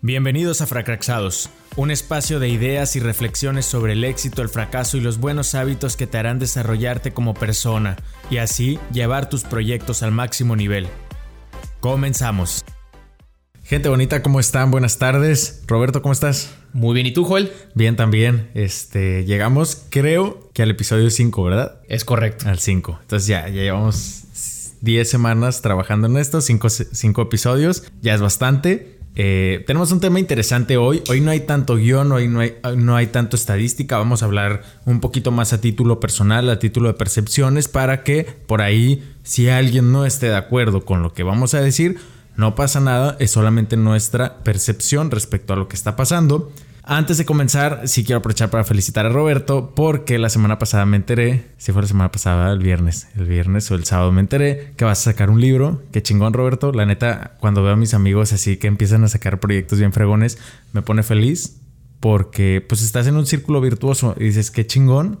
Bienvenidos a Fracraxados, un espacio de ideas y reflexiones sobre el éxito, el fracaso y los buenos hábitos que te harán desarrollarte como persona y así llevar tus proyectos al máximo nivel. Comenzamos. Gente bonita, ¿cómo están? Buenas tardes. Roberto, ¿cómo estás? Muy bien, ¿y tú, Joel? Bien también. Este, llegamos, creo que al episodio 5, ¿verdad? Es correcto. Al 5. Entonces ya, ya llevamos 10 semanas trabajando en esto, 5 episodios, ya es bastante. Eh, tenemos un tema interesante hoy. Hoy no hay tanto guion, hoy no hay, no hay tanto estadística. Vamos a hablar un poquito más a título personal, a título de percepciones, para que por ahí, si alguien no esté de acuerdo con lo que vamos a decir, no pasa nada, es solamente nuestra percepción respecto a lo que está pasando. Antes de comenzar, sí quiero aprovechar para felicitar a Roberto porque la semana pasada me enteré, si fue la semana pasada, el viernes, el viernes o el sábado me enteré que vas a sacar un libro. Qué chingón, Roberto. La neta, cuando veo a mis amigos así que empiezan a sacar proyectos bien fregones, me pone feliz porque pues estás en un círculo virtuoso y dices qué chingón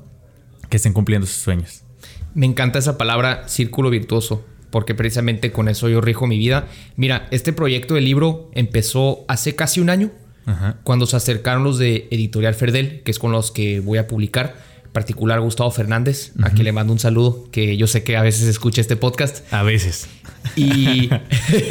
que estén cumpliendo sus sueños. Me encanta esa palabra círculo virtuoso porque precisamente con eso yo rijo mi vida. Mira, este proyecto de libro empezó hace casi un año cuando se acercaron los de Editorial Ferdel, que es con los que voy a publicar, particular Gustavo Fernández, a quien le mando un saludo, que yo sé que a veces escucha este podcast. A veces. Y,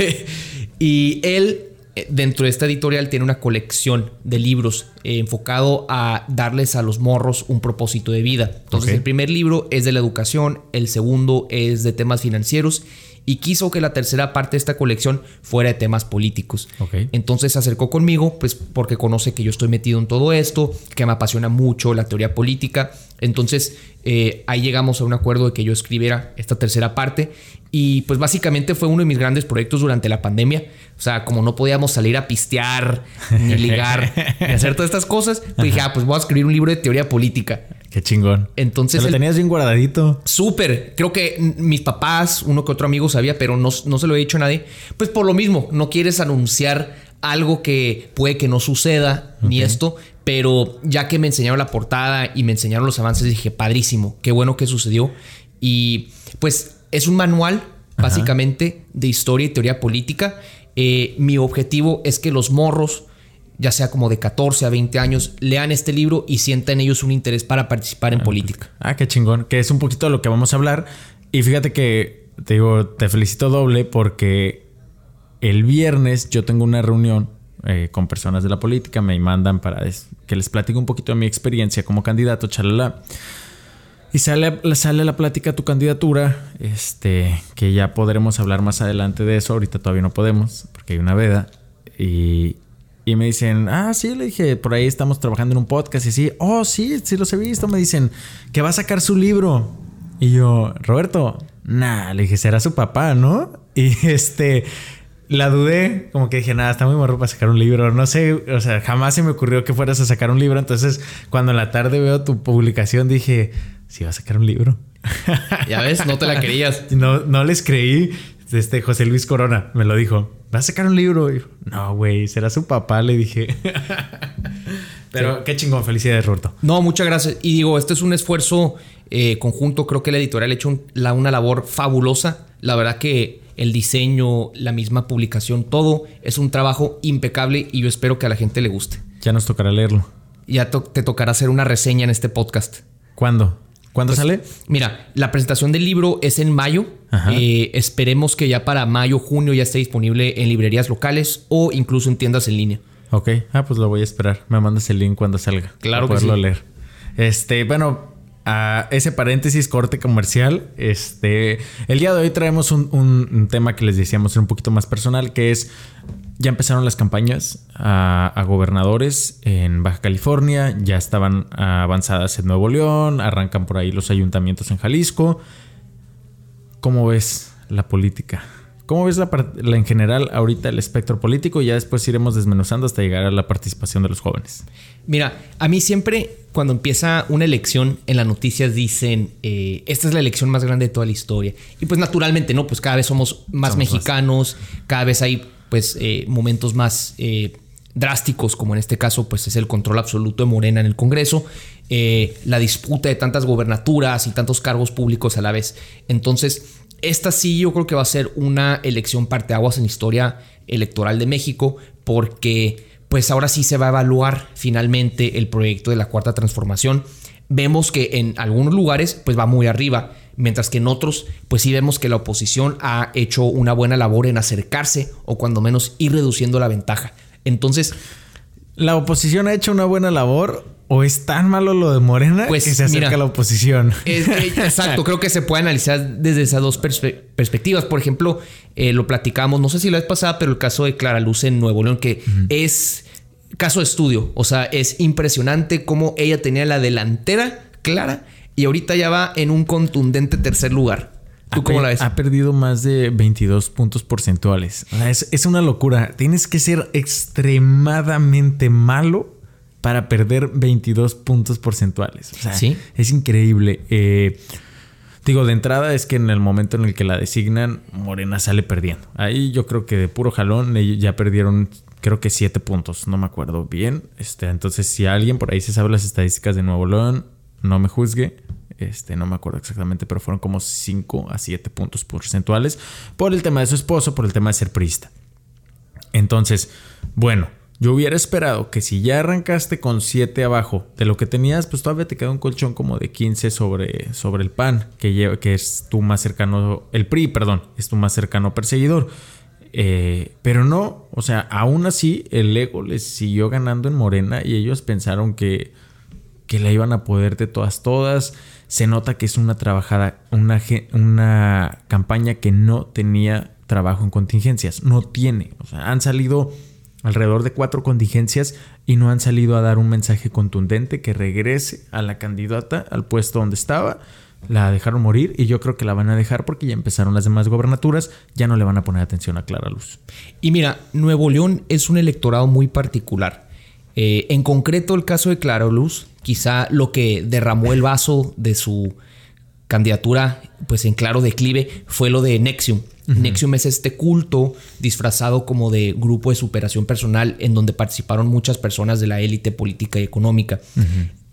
y él, eh, dentro de esta editorial, tiene una colección de libros eh, enfocado a darles a los morros un propósito de vida. Entonces, el primer libro es de la educación, el segundo es de temas financieros y quiso que la tercera parte de esta colección fuera de temas políticos. Entonces se acercó conmigo, pues porque conoce que yo estoy metido en todo esto, que me apasiona mucho la teoría política. Entonces eh, ahí llegamos a un acuerdo de que yo escribiera esta tercera parte y pues básicamente fue uno de mis grandes proyectos durante la pandemia. O sea, como no podíamos salir a pistear, ni ligar, ni hacer todas estas cosas, pues dije, ah, pues voy a escribir un libro de teoría política. Qué chingón. Entonces. lo tenías bien guardadito. Súper. Creo que mis papás, uno que otro amigo sabía, pero no, no se lo he dicho a nadie. Pues por lo mismo, no quieres anunciar algo que puede que no suceda, ni esto. Pero ya que me enseñaron la portada y me enseñaron los avances, dije, padrísimo, qué bueno que sucedió. Y pues es un manual, básicamente, de historia y teoría política. Eh, mi objetivo es que los morros ya sea como de 14 a 20 años, lean este libro y sientan ellos un interés para participar en ah, política. Ah, qué chingón, que es un poquito de lo que vamos a hablar. Y fíjate que te digo, te felicito doble porque el viernes yo tengo una reunión eh, con personas de la política, me mandan para que les platique un poquito de mi experiencia como candidato, chalala. Y sale, sale la plática tu candidatura, este, que ya podremos hablar más adelante de eso, ahorita todavía no podemos, porque hay una veda. Y, y me dicen, ah, sí, le dije, por ahí estamos trabajando en un podcast y así, oh, sí, sí los he visto. Me dicen que va a sacar su libro. Y yo, Roberto, nah, le dije, será su papá, ¿no? Y este, la dudé, como que dije, nada, está muy morro para sacar un libro. No sé, o sea, jamás se me ocurrió que fueras a sacar un libro. Entonces, cuando en la tarde veo tu publicación, dije, sí, va a sacar un libro. Ya ves, no te la querías. no, no les creí. Este José Luis Corona me lo dijo. ¿Va a sacar un libro? no, güey, será su papá, le dije. Pero qué chingón, felicidades, Roberto. No, muchas gracias. Y digo, este es un esfuerzo eh, conjunto. Creo que la editorial ha hecho una labor fabulosa. La verdad que el diseño, la misma publicación, todo es un trabajo impecable y yo espero que a la gente le guste. Ya nos tocará leerlo. Ya te tocará hacer una reseña en este podcast. ¿Cuándo? ¿Cuándo pues, sale? Mira, la presentación del libro es en mayo. Eh, esperemos que ya para mayo, junio ya esté disponible en librerías locales o incluso en tiendas en línea. Ok, ah, pues lo voy a esperar. Me mandas el link cuando salga. Claro para que poderlo leer. Este, bueno, a ese paréntesis corte comercial. Este, el día de hoy traemos un, un tema que les decíamos un poquito más personal, que es ya empezaron las campañas a, gobernadores en Baja California, ya estaban avanzadas en Nuevo León, arrancan por ahí los ayuntamientos en Jalisco. ¿Cómo ves la política? ¿Cómo ves la, en general ahorita el espectro político? Ya después iremos desmenuzando hasta llegar a la participación de los jóvenes. Mira, a mí siempre cuando empieza una elección en las noticias dicen, eh, esta es la elección más grande de toda la historia. Y pues naturalmente, ¿no? Pues cada vez somos más mexicanos, cada vez hay pues eh, momentos más eh, drásticos, como en este caso pues es el control absoluto de Morena en el Congreso, eh, la disputa de tantas gobernaturas y tantos cargos públicos a la vez. Entonces, esta sí yo creo que va a ser una elección parteaguas en historia electoral de México, porque pues ahora sí se va a evaluar finalmente el proyecto de la cuarta transformación. Vemos que en algunos lugares pues va muy arriba, mientras que en otros pues sí vemos que la oposición ha hecho una buena labor en acercarse o cuando menos ir reduciendo la ventaja. Entonces... La oposición ha hecho una buena labor o es tan malo lo de Morena pues, que se acerca a la oposición. exacto, creo que se puede analizar desde esas dos perspectivas. Por ejemplo, eh, lo platicamos, no sé si la vez pasada, pero el caso de Clara Luz en Nuevo León, que es caso de estudio. O sea, es impresionante cómo ella tenía la delantera clara y ahorita ya va en un contundente tercer lugar. ¿Tú cómo la ves? Ha perdido más de 22 puntos porcentuales. es, es una locura. Tienes que ser extremadamente malo para perder 22 puntos porcentuales. O sea, ¿Sí? es increíble. Eh, digo, de entrada es que en el momento en el que la designan, Morena sale perdiendo. Ahí yo creo que de puro jalón ya perdieron, creo que 7 puntos, no me acuerdo bien. Este, entonces, si alguien por ahí se sabe las estadísticas de Nuevo León, no me juzgue. Este, no me acuerdo exactamente, pero fueron como 5 a 7 puntos porcentuales por el tema de su esposo, por el tema de ser priista. Entonces, bueno, yo hubiera esperado que si ya arrancaste con 7 abajo de lo que tenías, pues todavía te queda un colchón como de 15 sobre, sobre el PAN, que, que es tu más cercano, el PRI, perdón, es tu más cercano perseguidor. Eh, pero no, o sea, aún así el ego les siguió ganando en Morena y ellos pensaron que, que la iban a poder de todas, todas. Se nota que es una trabajada, una, una campaña que no tenía trabajo en contingencias, no tiene. O sea, han salido alrededor de cuatro contingencias y no han salido a dar un mensaje contundente que regrese a la candidata al puesto donde estaba. La dejaron morir y yo creo que la van a dejar porque ya empezaron las demás gobernaturas, ya no le van a poner atención a Clara Luz. Y mira, Nuevo León es un electorado muy particular. Eh, en concreto el caso de Clara Luz, quizá lo que derramó el vaso de su candidatura pues en claro declive fue lo de Nexium, Nexium es este culto disfrazado como de grupo de superación personal en donde participaron muchas personas de la élite política y económica.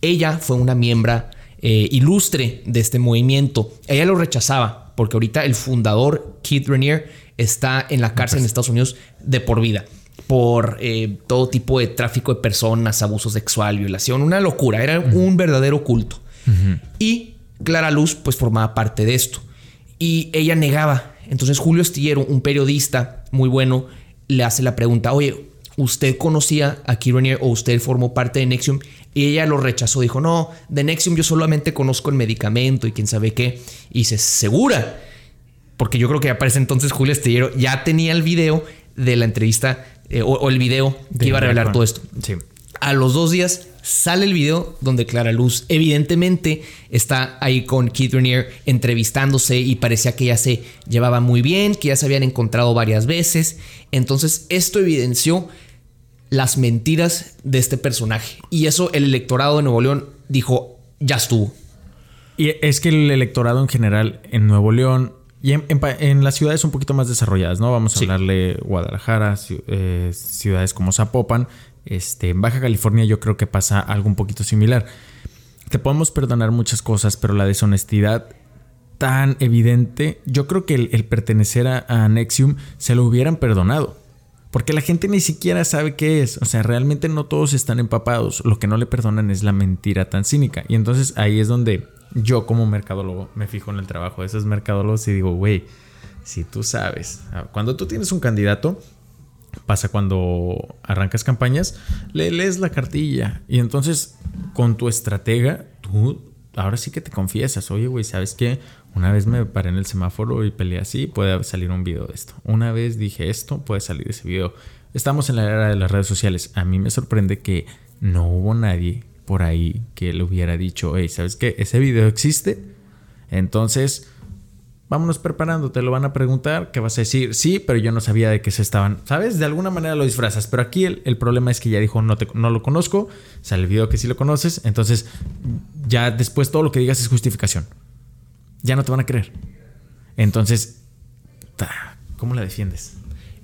Ella fue una miembro eh, ilustre de este movimiento. Ella lo rechazaba porque ahorita el fundador, Keith Rainier, está en la cárcel en Estados Unidos de por vida por eh, todo tipo de tráfico de personas, abuso sexual, violación, una locura, era un verdadero culto. Y Clara Luz pues formaba parte de esto. Y ella negaba entonces Julio Estillero, un periodista muy bueno, le hace la pregunta, oye, ¿usted conocía a Kironier o usted formó parte de Nexium? Y ella lo rechazó, dijo, no, de Nexium yo solamente conozco el medicamento y quién sabe qué. Y dice, ¿segura? Porque yo creo que aparece entonces Julio Estillero ya tenía el video de la entrevista eh, o, el video que iba a revelar todo esto. Sí. A los dos días sale el video donde Clara Luz evidentemente está ahí con Keith Rainier entrevistándose y parecía que ya se llevaba muy bien, que ya se habían encontrado varias veces. Entonces esto evidenció las mentiras de este personaje. Y eso el electorado de Nuevo León dijo, ya estuvo. Y es que el electorado en general en Nuevo León y en, las ciudades un poquito más desarrolladas, ¿no? Vamos a hablarle Guadalajara, eh, ciudades como Zapopan, este, en Baja California yo creo que pasa algo un poquito similar. Te podemos perdonar muchas cosas, pero la deshonestidad tan evidente, yo creo que el, pertenecer a, Nexium se lo hubieran perdonado. Porque la gente ni siquiera sabe qué es. O sea, realmente no todos están empapados. Lo que no le perdonan es la mentira tan cínica. Y entonces ahí es donde yo como mercadólogo me fijo en el trabajo de esos mercadólogos y digo, güey, si tú sabes, cuando tú tienes un candidato, pasa cuando arrancas campañas, le lees la cartilla y entonces con tu estratega, tú ahora sí que te confiesas, oye, güey, ¿sabes qué? Una vez me paré en el semáforo y peleé así, puede salir un video de esto. Una vez dije esto, puede salir ese video. Estamos en la era de las redes sociales. A mí me sorprende que no hubo nadie por ahí que le hubiera dicho, hey, ¿sabes qué? Ese video existe. Entonces, vámonos preparando, te lo van a preguntar, que vas a decir, sí, pero yo no sabía de qué se estaban, ¿sabes? De alguna manera lo disfrazas, pero aquí el, problema es que ya dijo, no, te, no lo conozco, sale el video que sí lo conoces, entonces ya después todo lo que digas es justificación. Ya no te van a creer. Entonces, ¿cómo la defiendes?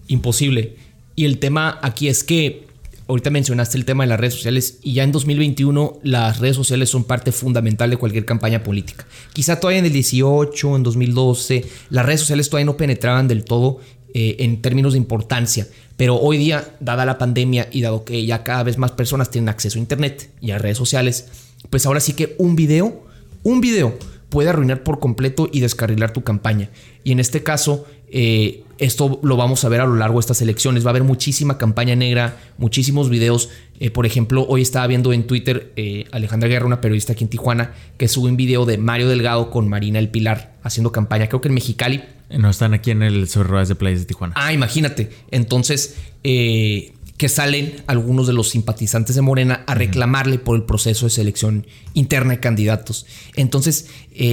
Imposible. Y el tema aquí es que ahorita mencionaste el tema de las redes sociales y ya en 2021 las redes sociales son parte fundamental de cualquier campaña política. Quizá todavía en el 18, en 2012, las redes sociales todavía no penetraban del todo eh, en términos de importancia, Pero hoy día, dada la pandemia y dado que ya cada vez más personas tienen acceso a Internet y a redes sociales, pues ahora sí que un video, un video puede arruinar por completo y descarrilar tu campaña. Y en este caso, eh, esto lo vamos a ver a lo largo de estas elecciones. Va a haber muchísima campaña negra, muchísimos videos. Eh, por ejemplo, hoy estaba viendo en Twitter eh, Alejandra Guerra, una periodista aquí en Tijuana, que sube un video de Mario Delgado con Marina El Pilar haciendo campaña, creo que en Mexicali. No están aquí en el sobre de playas de Tijuana. Ah, imagínate. Entonces, eh, que salen algunos de los simpatizantes de Morena a reclamarle por el proceso de selección interna de candidatos. Entonces,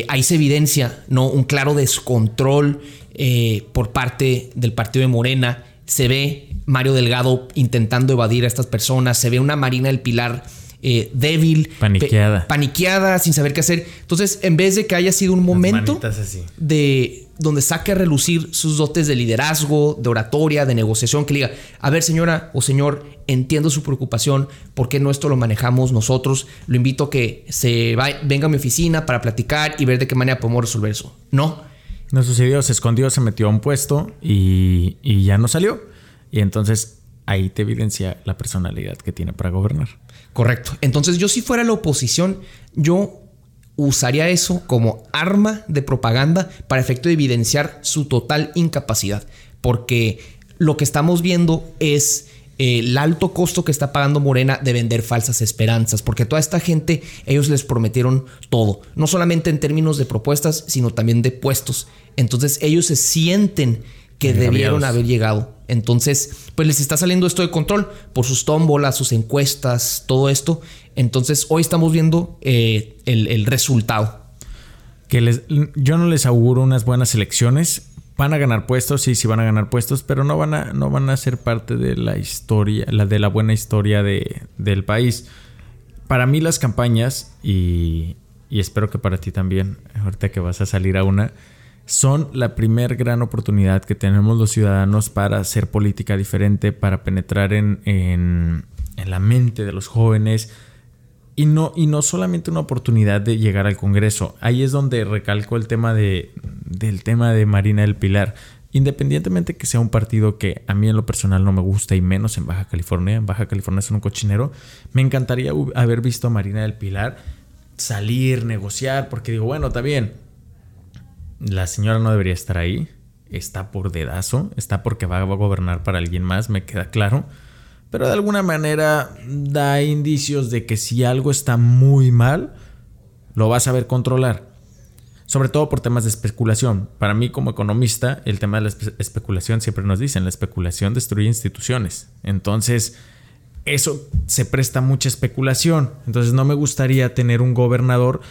ahí se evidencia ¿no? un claro descontrol eh, por parte del partido de Morena. Se ve Mario Delgado intentando evadir a estas personas. Se ve una Marina del Pilar eh, débil. Paniqueada. Paniqueada, sin saber qué hacer. Entonces, en vez de que haya sido un momento de donde saque a relucir sus dotes de liderazgo, de oratoria, de negociación, que diga, a ver señora o señor, entiendo su preocupación, ¿por qué no esto lo manejamos nosotros? Lo invito a que se venga a mi oficina para platicar y ver de qué manera podemos resolver eso. No, no sucedió, se escondió, se metió a un puesto y, ya no salió. Y entonces ahí te evidencia la personalidad que tiene para gobernar. Correcto. Entonces yo si fuera la oposición, yo usaría eso como arma de propaganda para efecto de evidenciar su total incapacidad. Porque lo que estamos viendo es el alto costo que está pagando Morena de vender falsas esperanzas, porque toda esta gente, ellos les prometieron todo, no solamente en términos de propuestas, sino también de puestos. Entonces ellos se sienten que debieron haber llegado. Entonces, pues les está saliendo esto de control por sus tómbolas, sus encuestas, todo esto. Entonces, hoy estamos viendo eh, el, el, resultado. Que les, yo no les auguro unas buenas elecciones van a ganar puestos, sí, sí van a ganar puestos, pero no van a, no van a ser parte de la historia, la de la buena historia de, del país. Para mí las campañas, y, y espero que para ti también, ahorita que vas a salir a una, son la primer gran oportunidad que tenemos los ciudadanos para hacer política diferente, para penetrar en, en, en la mente de los jóvenes, y no, y no solamente una oportunidad de llegar al Congreso. Ahí es donde recalco el tema de, del tema de Marina del Pilar. Independientemente que sea un partido que a mí en lo personal no me gusta y menos en Baja California, en Baja California es un cochinero, me encantaría haber visto a Marina del Pilar salir, negociar, porque digo, bueno, está bien, la señora no debería estar ahí, está por dedazo, está porque va a gobernar para alguien más, me queda claro pero de alguna manera da indicios de que si algo está muy mal, lo vas a ver controlar. Sobre todo por temas de especulación. Para mí como economista, el tema de la especulación siempre nos dicen, la especulación destruye instituciones. Entonces, eso se presta mucha especulación. Entonces, no me gustaría tener un gobernador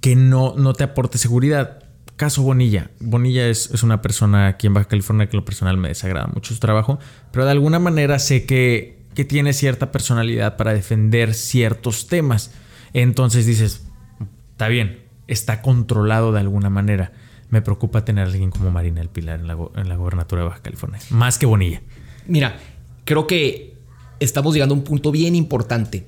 que no, no te aporte seguridad. Caso Bonilla. Bonilla es, una persona aquí en Baja California que lo personal me desagrada mucho su trabajo, pero de alguna manera sé que, que tiene cierta personalidad para defender ciertos temas. Entonces dices, está bien, está controlado de alguna manera. Me preocupa tener a alguien como Marina El Pilar en la, en la gobernatura de Baja California, más que Bonilla. Mira, creo que estamos llegando a un punto bien importante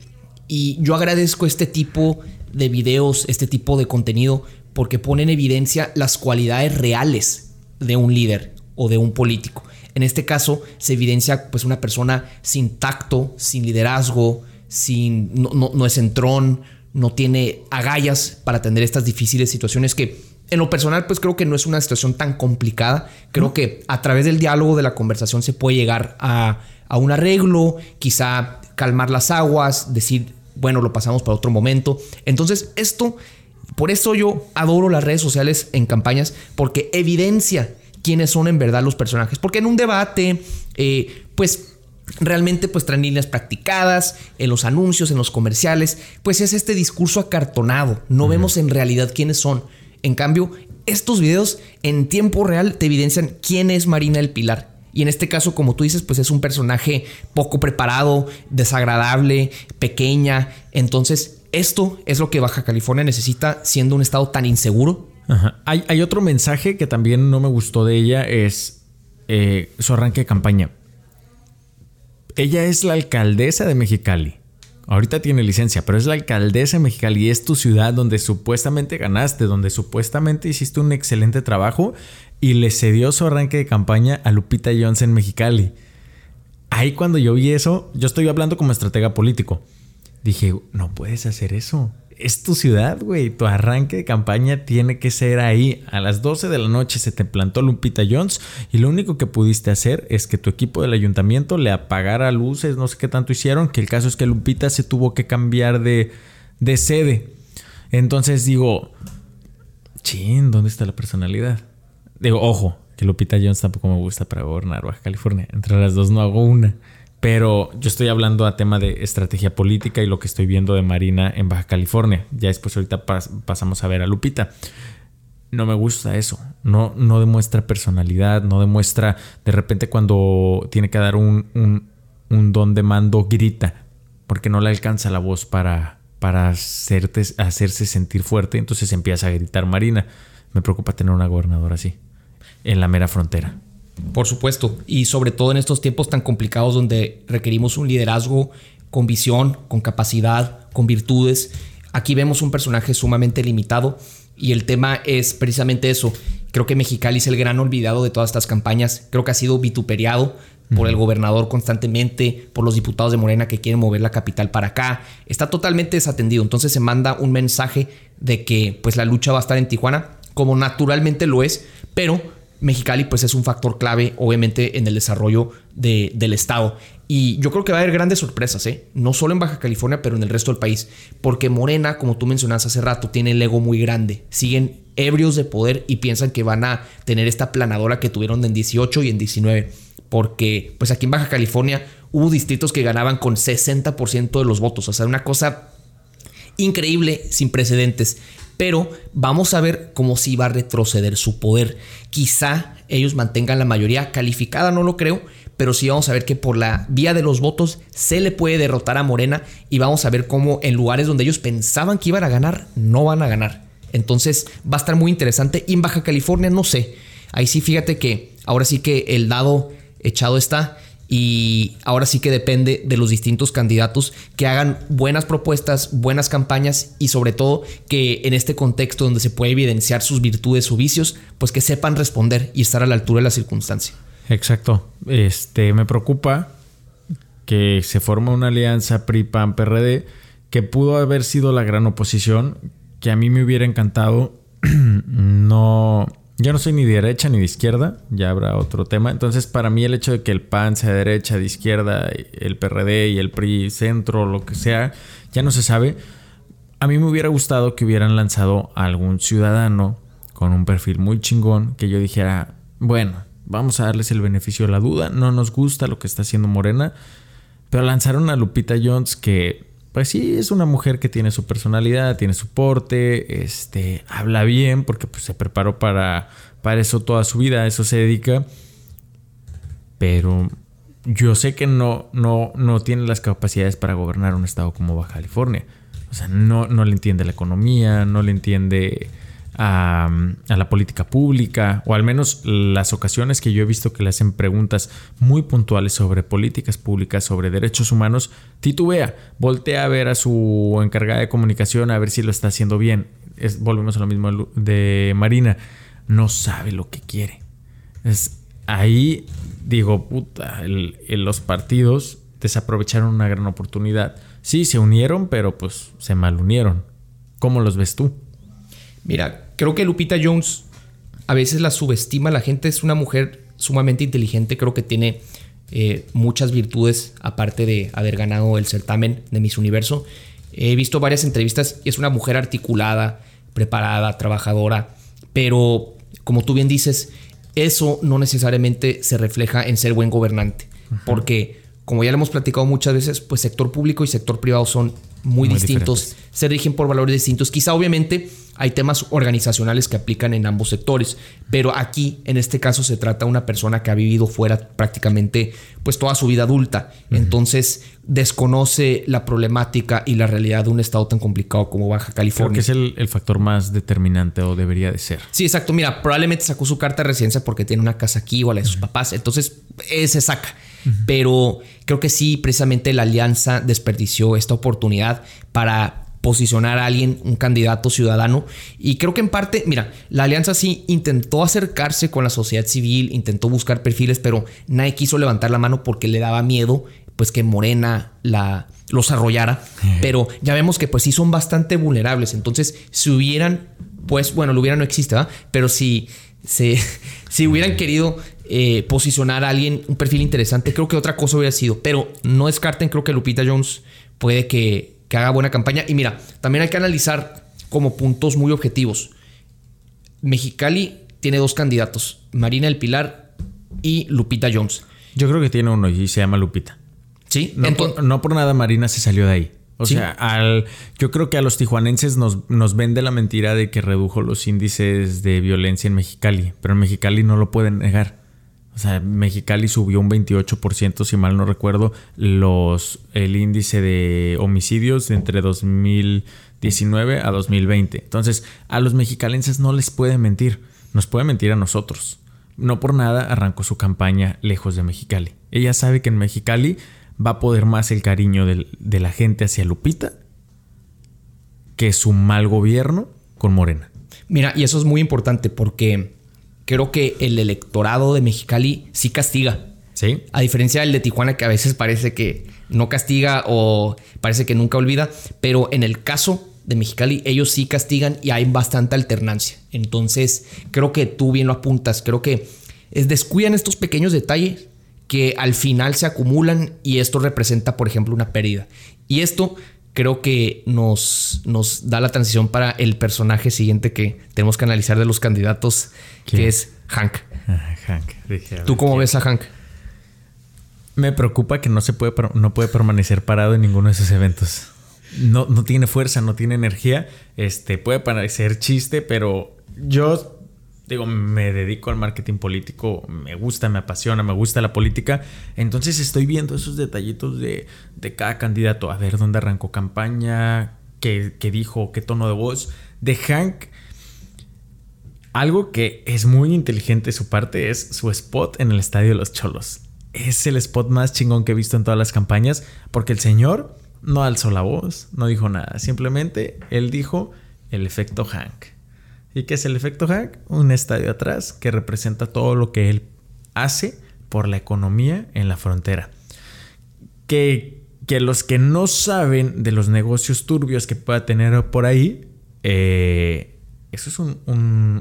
y yo agradezco este tipo de videos, este tipo de contenido, porque pone en evidencia las cualidades reales de un líder o de un político. En este caso se evidencia pues una persona sin tacto, sin liderazgo, sin no, no, es entrón, no tiene agallas para atender estas difíciles situaciones que en lo personal pues creo que no es una situación tan complicada. Creo que a través del diálogo, de la conversación se puede llegar a, a un arreglo, quizá calmar las aguas, decir, bueno, lo pasamos para otro momento. Entonces esto por eso yo adoro las redes sociales en campañas, porque evidencia quiénes son en verdad los personajes. Porque en un debate, eh, pues realmente pues traen líneas practicadas en los anuncios, en los comerciales, pues es este discurso acartonado. No vemos en realidad quiénes son. En cambio, estos videos en tiempo real te evidencian quién es Marina del Pilar. Y en este caso, como tú dices, pues es un personaje poco preparado, desagradable, pequeña. Entonces, esto es lo que Baja California necesita siendo un estado tan inseguro. Hay, otro mensaje que también no me gustó de ella, es eh, su arranque de campaña. Ella es la alcaldesa de Mexicali. Ahorita tiene licencia, pero es la alcaldesa de Mexicali y es tu ciudad donde supuestamente ganaste, donde supuestamente hiciste un excelente trabajo y le cedió su arranque de campaña a Lupita Jones en Mexicali. ahí cuando yo vi eso, yo estoy hablando como estratega político. Dije, no puedes hacer eso. Es tu ciudad, güey. Tu arranque de campaña tiene que ser ahí. A las 12 de la noche se te plantó Lupita Jones y lo único que pudiste hacer es que tu equipo del ayuntamiento le apagara luces, no sé qué tanto hicieron, que el caso es que Lupita se tuvo que cambiar de, de sede. Entonces digo, chin, ¿dónde está la personalidad? Digo, ojo, que Lupita Jones tampoco me gusta para gobernar Baja California. Entre las dos no hago una. Pero yo estoy hablando a tema de estrategia política y lo que estoy viendo de Marina en Baja California. Ya después ahorita pasamos a ver a Lupita. No me gusta eso. No, no demuestra personalidad, no demuestra de repente cuando tiene que dar un, don de mando, grita, porque no le alcanza la voz para hacerse sentir fuerte. Entonces empieza a gritar Marina. Me preocupa tener una gobernadora así en la mera frontera. Por supuesto, y sobre todo en estos tiempos tan complicados donde requerimos un liderazgo con visión, con capacidad, con virtudes. Aquí vemos un personaje sumamente limitado y el tema es precisamente eso. Creo que Mexicali es el gran olvidado de todas estas campañas. Creo que ha sido vituperiado por el gobernador constantemente, por los diputados de Morena que quieren mover la capital para acá. Está totalmente desatendido. Entonces se manda un mensaje de que pues la lucha va a estar en Tijuana, como naturalmente lo es, pero Mexicali pues es un factor clave obviamente en el desarrollo del estado. Y yo creo que va a haber grandes sorpresas, ¿eh? no solo en Baja California, pero en el resto del país. Porque Morena, como tú mencionaste hace rato, tiene el ego muy grande. Siguen ebrios de poder y piensan que van a tener esta planadora que tuvieron en 18 y en 19. Porque pues aquí en Baja California hubo distritos que ganaban con 60% de los votos. O sea, una cosa increíble, sin precedentes pero vamos a ver cómo si va a retroceder su poder. Quizá ellos mantengan la mayoría calificada, no lo creo, pero sí vamos a ver que por la vía de los votos se le puede derrotar a Morena y vamos a ver cómo en lugares donde ellos pensaban que iban a ganar, no van a ganar. Entonces va a estar muy interesante. Y en Baja California, no sé. Ahí sí, fíjate que ahora sí que el dado echado está y ahora sí que depende de los distintos candidatos que hagan buenas propuestas, buenas campañas y sobre todo que en este contexto donde se puede evidenciar sus virtudes o vicios, pues que sepan responder y estar a la altura de la circunstancia. Exacto. Este me preocupa que se forma una alianza PRI-PAN-PRD que pudo haber sido la gran oposición, que a mí me hubiera encantado no yo no soy ni de derecha ni de izquierda, ya habrá otro tema. Entonces, para mí el hecho de que el PAN sea de derecha, de izquierda, el PRD y el PRI centro, lo que sea, ya no se sabe. A mí me hubiera gustado que hubieran lanzado a algún ciudadano con un perfil muy chingón, que yo dijera, bueno, vamos a darles el beneficio de la duda, no nos gusta lo que está haciendo Morena, pero lanzaron a Lupita Jones que pues sí, es una mujer que tiene su personalidad, tiene su porte, este, habla bien porque pues, se preparó para, para eso toda su vida, a eso se dedica. Pero yo sé que no, no, no tiene las capacidades para gobernar un estado como Baja California. O sea, no, no le entiende la economía, no le entiende a, la política pública, o al menos las ocasiones que yo he visto que le hacen preguntas muy puntuales sobre políticas públicas, sobre derechos humanos, titubea, voltea a ver a su encargada de comunicación a ver si lo está haciendo bien. Volvemos a lo mismo de Marina, no sabe lo que quiere. Es, ahí digo, puta, los partidos desaprovecharon una gran oportunidad. Sí, se unieron, pero pues se malunieron. ¿Cómo los ves tú? Mira, creo que Lupita Jones a veces la subestima. La gente es una mujer sumamente inteligente. Creo que tiene eh, muchas virtudes, aparte de haber ganado el certamen de Miss Universo. He visto varias entrevistas y es una mujer articulada, preparada, trabajadora. Pero, como tú bien dices, eso no necesariamente se refleja en ser buen gobernante. Porque, como ya lo hemos platicado muchas veces, pues sector público y sector privado son muy, distintos, se rigen por valores distintos. Quizá obviamente hay temas organizacionales que aplican en ambos sectores, pero aquí en este caso se trata de una persona que ha vivido fuera prácticamente pues toda su vida adulta, entonces desconoce la problemática y la realidad de un estado tan complicado como Baja California. Creo que es el, factor más determinante o debería de ser. Sí, exacto. Mira, probablemente sacó su carta de residencia porque tiene una casa aquí o la de sus papás, entonces eh, se saca. Pero creo que sí, precisamente la alianza desperdició esta oportunidad para posicionar a alguien, un candidato ciudadano. Y creo que en parte, mira, la alianza sí intentó acercarse con la sociedad civil, intentó buscar perfiles, pero nadie quiso levantar la mano porque le daba miedo pues que Morena la, los arrollara. Pero ya vemos que pues sí son bastante vulnerables. Entonces, si hubieran, pues bueno, lo hubiera no existe, ¿verdad? Pero si, si, si hubieran querido eh, posicionar a alguien, un perfil interesante, creo que otra cosa hubiera sido. Pero no descarten, creo que Lupita Jones puede que, que haga buena campaña. Y mira, también hay que analizar como puntos muy objetivos. Mexicali tiene dos candidatos, Marina El Pilar y Lupita Jones. Yo creo que tiene uno y se llama Lupita. Sí, No, por, no por nada Marina se salió de ahí. O Sí. sea, al, yo creo que a los tijuanenses nos, nos vende la mentira de que redujo los índices de violencia en Mexicali, pero en Mexicali no lo pueden negar. O sea, Mexicali subió un 28%, si mal no recuerdo, los, el índice de homicidios entre 2019 a 2020. Entonces, a los mexicalenses no les puede mentir, nos puede mentir a nosotros. No por nada arrancó su campaña lejos de Mexicali. Ella sabe que en Mexicali va a poder más el cariño de la gente hacia Lupita que su mal gobierno con Morena. Mira, y eso es muy importante porque creo que el electorado de Mexicali sí castiga. ¿Sí? A diferencia del de Tijuana, que a veces parece que no castiga o parece que nunca olvida, pero en el caso de Mexicali, ellos sí castigan y hay bastante alternancia. Entonces, creo que tú bien lo apuntas. Creo que es descuidan estos pequeños detalles que al final se acumulan y esto representa, por ejemplo, una pérdida. Y esto creo que nos, nos da la transición para el personaje siguiente que tenemos que analizar de los candidatos, ¿Quién? que es Hank. Ah, Hank. Dije, ¿Tú cómo ¿quién? ves a Hank? Me preocupa que no se puede no puede permanecer parado en ninguno de esos eventos. No, no tiene fuerza, no tiene energía. Este puede parecer chiste, pero yo digo, me dedico al marketing político, me gusta, me apasiona, me gusta la política. Entonces estoy viendo esos detallitos de, de cada candidato, a ver dónde arrancó campaña, qué, qué dijo, qué tono de voz. De Hank, algo que es muy inteligente de su parte es su spot en el Estadio de los Cholos. Es el spot más chingón que he visto en todas las campañas porque el señor no alzó la voz, no dijo nada. Simplemente él dijo el efecto Hank. ¿Y qué es el efecto Hank? Un estadio atrás que representa todo lo que él hace por la economía en la frontera. Que, que los que no saben de los negocios turbios que pueda tener por ahí, eh, eso es un-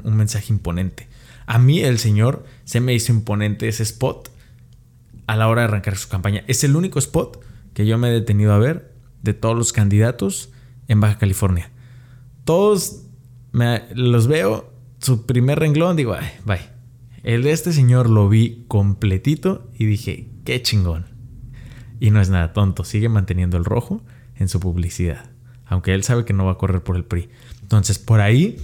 un mensaje imponente. A mí el señor se me hizo imponente ese spot a la hora de arrancar su campaña. Es el único spot que yo me he detenido a ver de todos los candidatos en Baja California. Todos me- los veo, su primer renglón, digo, ay, bye. El de este señor lo vi completito y dije, qué chingón. Y no es nada tonto, sigue manteniendo el rojo en su publicidad. Aunque él sabe que no va a correr por el PRI. Entonces, por ahí,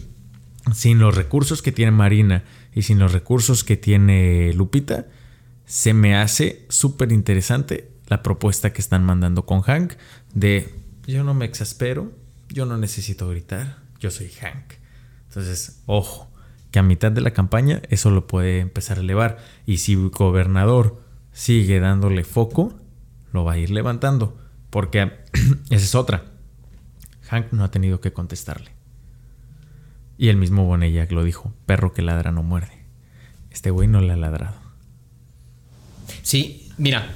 sin los recursos que tiene Marina y sin los recursos que tiene Lupita, se me hace súper interesante la propuesta que están mandando con Hank de yo no me exaspero, yo no necesito gritar, yo soy Hank. Entonces, ojo, que a mitad de la campaña eso lo puede empezar a elevar. Y si el gobernador sigue dándole foco, lo va a ir levantando. Porque esa es otra. Hank no ha tenido que contestarle. Y el mismo Bonella lo dijo, perro que ladra no muerde. Este güey no le ha ladrado. Sí, mira,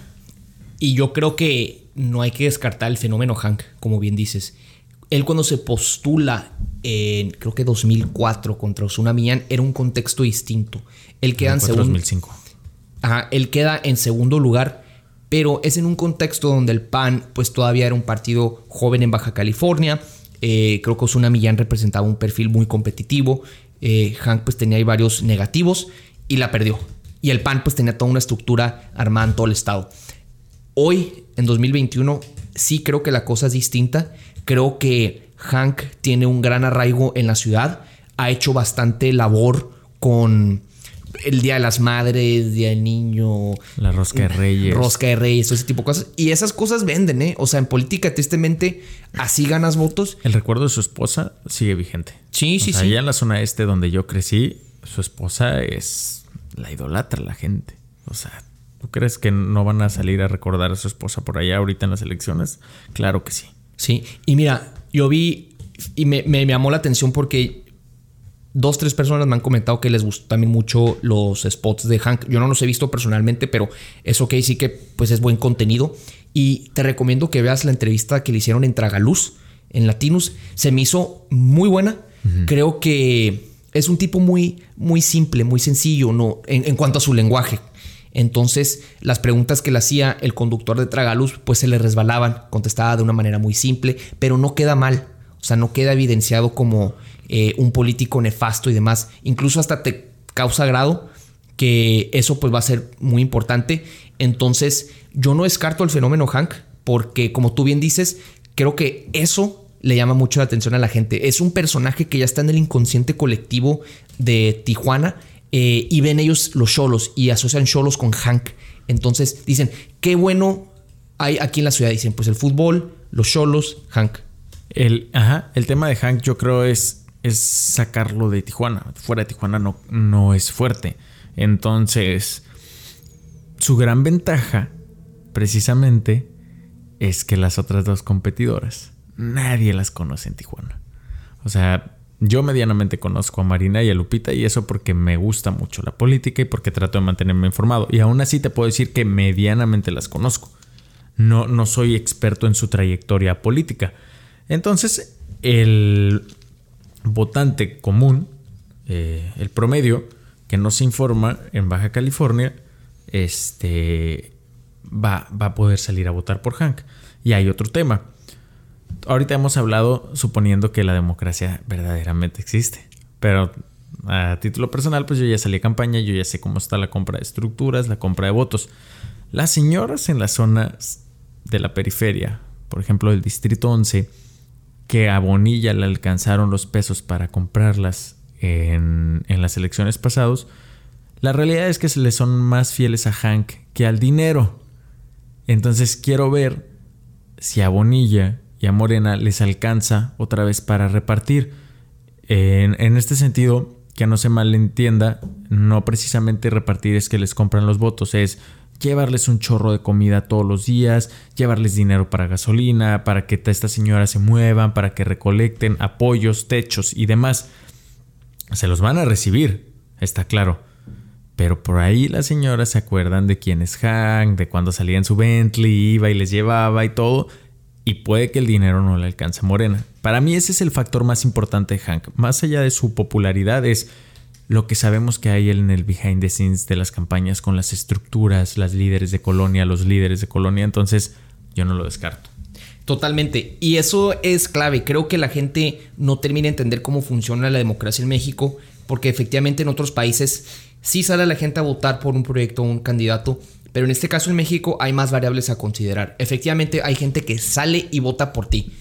y yo creo que no hay que descartar el fenómeno Hank, como bien dices. Él cuando se postula en, creo que 2004 contra Osuna Millán, era un contexto distinto. Él queda en 2004, segundo. 2005. Ajá, él queda en segundo lugar, pero es en un contexto donde el PAN pues todavía era un partido joven en Baja California. Eh, creo que Osuna Millán representaba un perfil muy competitivo. Eh, Hank pues tenía ahí varios negativos y la perdió. Y el PAN pues tenía toda una estructura armada en todo el estado. Hoy, en 2021, sí creo que la cosa es distinta. Creo que Hank tiene un gran arraigo en la ciudad. Ha hecho bastante labor con el Día de las Madres, Día del Niño. La rosca de Reyes. Rosca de Reyes, ese tipo de cosas. Y esas cosas venden, ¿eh? O sea, en política, tristemente, así ganas votos. El recuerdo de su esposa sigue vigente. Sí, O sí, sea, sí. Allá en la zona este donde yo crecí, su esposa es la idolatra la gente. O sea, ¿tú crees que no van a salir a recordar a su esposa por allá ahorita en las elecciones? Claro que sí. Sí. Y mira, Yo vi y me, me llamó la atención porque dos, tres personas me han comentado que les gustan también mucho los spots de Hank. Yo no los he visto personalmente, pero eso que sí que pues es buen contenido. Y te recomiendo que veas la entrevista que le hicieron en Tragaluz, en Latinus. Se me hizo muy buena. Creo que es un tipo muy, muy simple, muy sencillo ¿no? En, cuanto a su lenguaje. Entonces, las preguntas que le hacía el conductor de Tragaluz, pues se le resbalaban, contestaba de una manera muy simple, pero no queda mal. O sea, no queda evidenciado como eh, un político nefasto y demás. Incluso hasta te causa grado que eso pues va a ser muy importante. Entonces yo no descarto el fenómeno Hank porque como tú bien dices, creo que eso le llama mucho la atención a la gente. Es un personaje que ya está en el inconsciente colectivo de Tijuana eh, y ven ellos los cholos y asocian cholos con Hank. Entonces dicen, qué bueno hay aquí en la ciudad. Dicen, pues el fútbol, los cholos, Hank. El, ajá, el tema de Hank yo creo es es sacarlo de Tijuana. Fuera de Tijuana no, no es fuerte. Entonces, su gran ventaja, precisamente, es que las otras dos competidoras, nadie las conoce en Tijuana. O sea, yo medianamente conozco a Marina y a Lupita y eso porque me gusta mucho la política y porque trato de mantenerme informado. Y aún así te puedo decir que medianamente las conozco. No, no soy experto en su trayectoria política. Entonces, el votante común, eh, el promedio, que no se informa en Baja California, este, va, va a poder salir a votar por Hank. Y hay otro tema. Ahorita hemos hablado suponiendo que la democracia verdaderamente existe. Pero a título personal, pues yo ya salí a campaña, yo ya sé cómo está la compra de estructuras, la compra de votos. Las señoras en las zonas de la periferia, por ejemplo, el Distrito 11, que a Bonilla le alcanzaron los pesos para comprarlas en, las elecciones pasadas, la realidad es que se le son más fieles a Hank que al dinero. Entonces quiero ver si a Bonilla a Morena les alcanza otra vez para repartir. En, en este sentido, que no se malentienda, no precisamente repartir es que les compran los votos, es llevarles un chorro de comida todos los días, llevarles dinero para gasolina, para que estas señoras se muevan, para que recolecten apoyos, techos y demás. Se los van a recibir, está claro. Pero por ahí las señoras se acuerdan de quién es Hank, de cuando salía en su Bentley, iba y les llevaba y todo. Y puede que el dinero no le alcance Morena. Para mí ese es el factor más importante de Hank. Más allá de su popularidad es lo que sabemos que hay en el behind the scenes de las campañas con las estructuras, las líderes de colonia, los líderes de colonia, entonces yo no lo descarto. Totalmente. Y eso es clave. Creo que la gente no termina de entender cómo funciona la democracia en México, porque efectivamente en otros países sí sale la gente a votar por un proyecto o un candidato, pero en este caso en México hay más variables a considerar. Efectivamente hay gente que sale y vota por ti,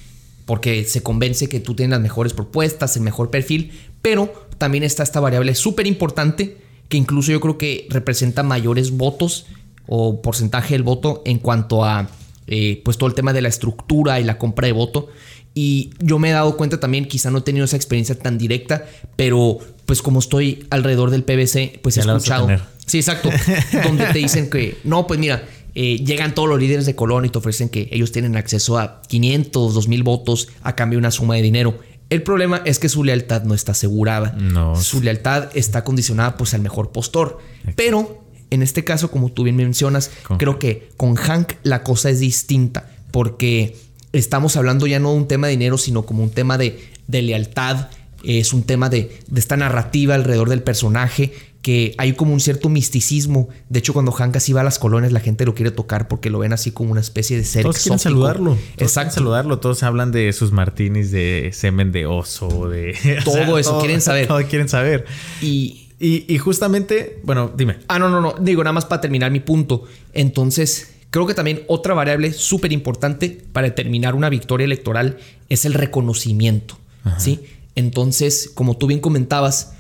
porque se convence que tú tienes las mejores propuestas, el mejor perfil, pero también está esta variable súper importante que incluso yo creo que representa mayores votos o porcentaje del voto en cuanto a eh, pues todo el tema de la estructura y la compra de voto. Y yo me he dado cuenta también, quizá no he tenido esa experiencia tan directa, pero pues como estoy alrededor del PBC, pues he escuchado. Sí, exacto. donde te dicen que, no, pues mira, eh, llegan todos los líderes de Colón y te ofrecen que ellos tienen acceso a 500, 2000 votos a cambio de una suma de dinero. El problema es que su lealtad no está asegurada. No. Su lealtad está condicionada pues al mejor postor. Pero en este caso, como tú bien mencionas, creo que con Hank la cosa es distinta porque estamos hablando ya no de un tema de dinero, sino como un tema de, de lealtad. Es un tema de, de esta narrativa alrededor del personaje que hay como un cierto misticismo. De hecho, cuando Hank así va a las colonias, la gente lo quiere tocar porque lo ven así como una especie de ser Todos quieren saludarlo. Todos Exacto. saludarlo. Todos hablan de sus martinis de semen de oso, de... Todo eso, quieren saber. Todo quieren saber. Y, y, justamente, bueno, dime. Ah, no, no, no. Digo, nada más para terminar mi punto. Entonces, creo que también otra variable súper importante para determinar una victoria electoral es el reconocimiento. ¿Sí? Entonces, como tú bien comentabas,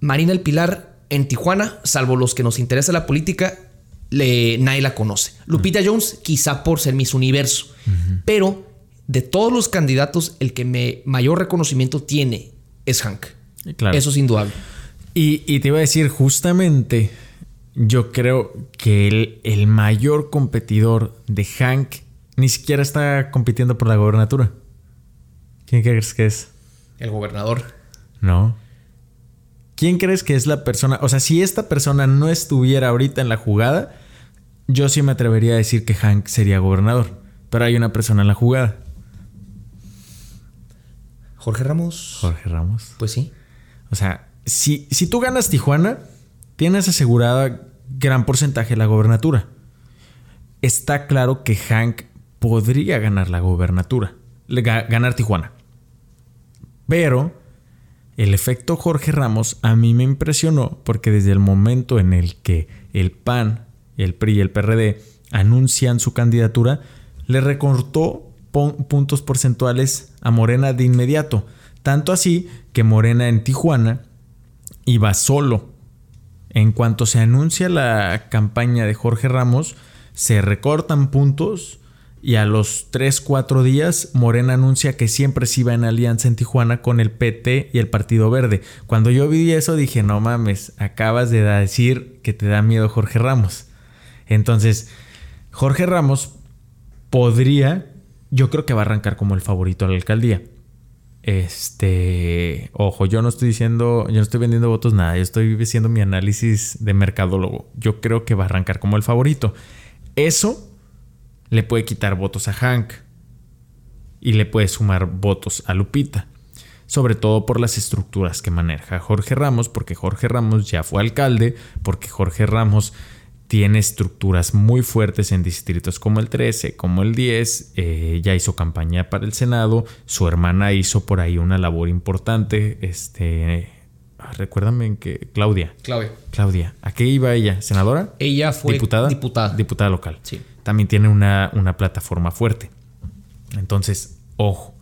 Marina El Pilar en Tijuana, salvo los que nos interesa la política, le, nadie la conoce. Lupita Jones, quizá por ser Miss Universo, pero de todos los candidatos, el que me mayor reconocimiento tiene es Hank. Eso es indudable. Y, te iba a decir, justamente, yo creo que el, el mayor competidor de Hank ni siquiera está compitiendo por la gobernatura. ¿Quién crees que es? El gobernador. No. ¿Quién crees que es la persona? O sea, si esta persona no estuviera ahorita en la jugada, yo sí me atrevería a decir que Hank sería gobernador. Pero hay una persona en la jugada. Jorge Ramos. Jorge Ramos. Pues sí. O sea, si, si tú ganas Tijuana, tienes asegurada gran porcentaje de la gobernatura. Está claro que Hank podría ganar la gobernatura, ganar Tijuana. Pero el efecto Jorge Ramos a mí me impresionó porque desde el momento en el que el PAN, el PRI y el PRD anuncian su candidatura, le recortó puntos porcentuales a Morena de inmediato. Tanto así que Morena en Tijuana iba solo. En cuanto se anuncia la campaña de Jorge Ramos, se recortan puntos y a los 3, 4 días, Morena anuncia que siempre se iba en alianza en Tijuana con el PT y el Partido Verde. Cuando yo vi eso dije, no mames, acabas de decir que te da miedo Jorge Ramos. Entonces, Jorge Ramos podría, yo creo que va a arrancar como el favorito a la alcaldía. Este, ojo, yo no estoy diciendo, yo no estoy vendiendo votos nada, yo estoy haciendo mi análisis de mercadólogo. Yo creo que va a arrancar como el favorito. Eso le puede quitar votos a Hank y le puede sumar votos a Lupita. Sobre todo por las estructuras que maneja Jorge Ramos, porque Jorge Ramos ya fue alcalde, porque Jorge Ramos tiene estructuras muy fuertes en distritos como el 13, como el 10, eh, ya hizo campaña para el Senado, su hermana hizo por ahí una labor importante, este, ah, recuérdame en que Claudia. Claudia. Claudia, ¿a qué iba ella? ¿Senadora? Ella fue diputada. Diputada. Diputada local. Sí también tiene una, una plataforma fuerte. Entonces, ojo,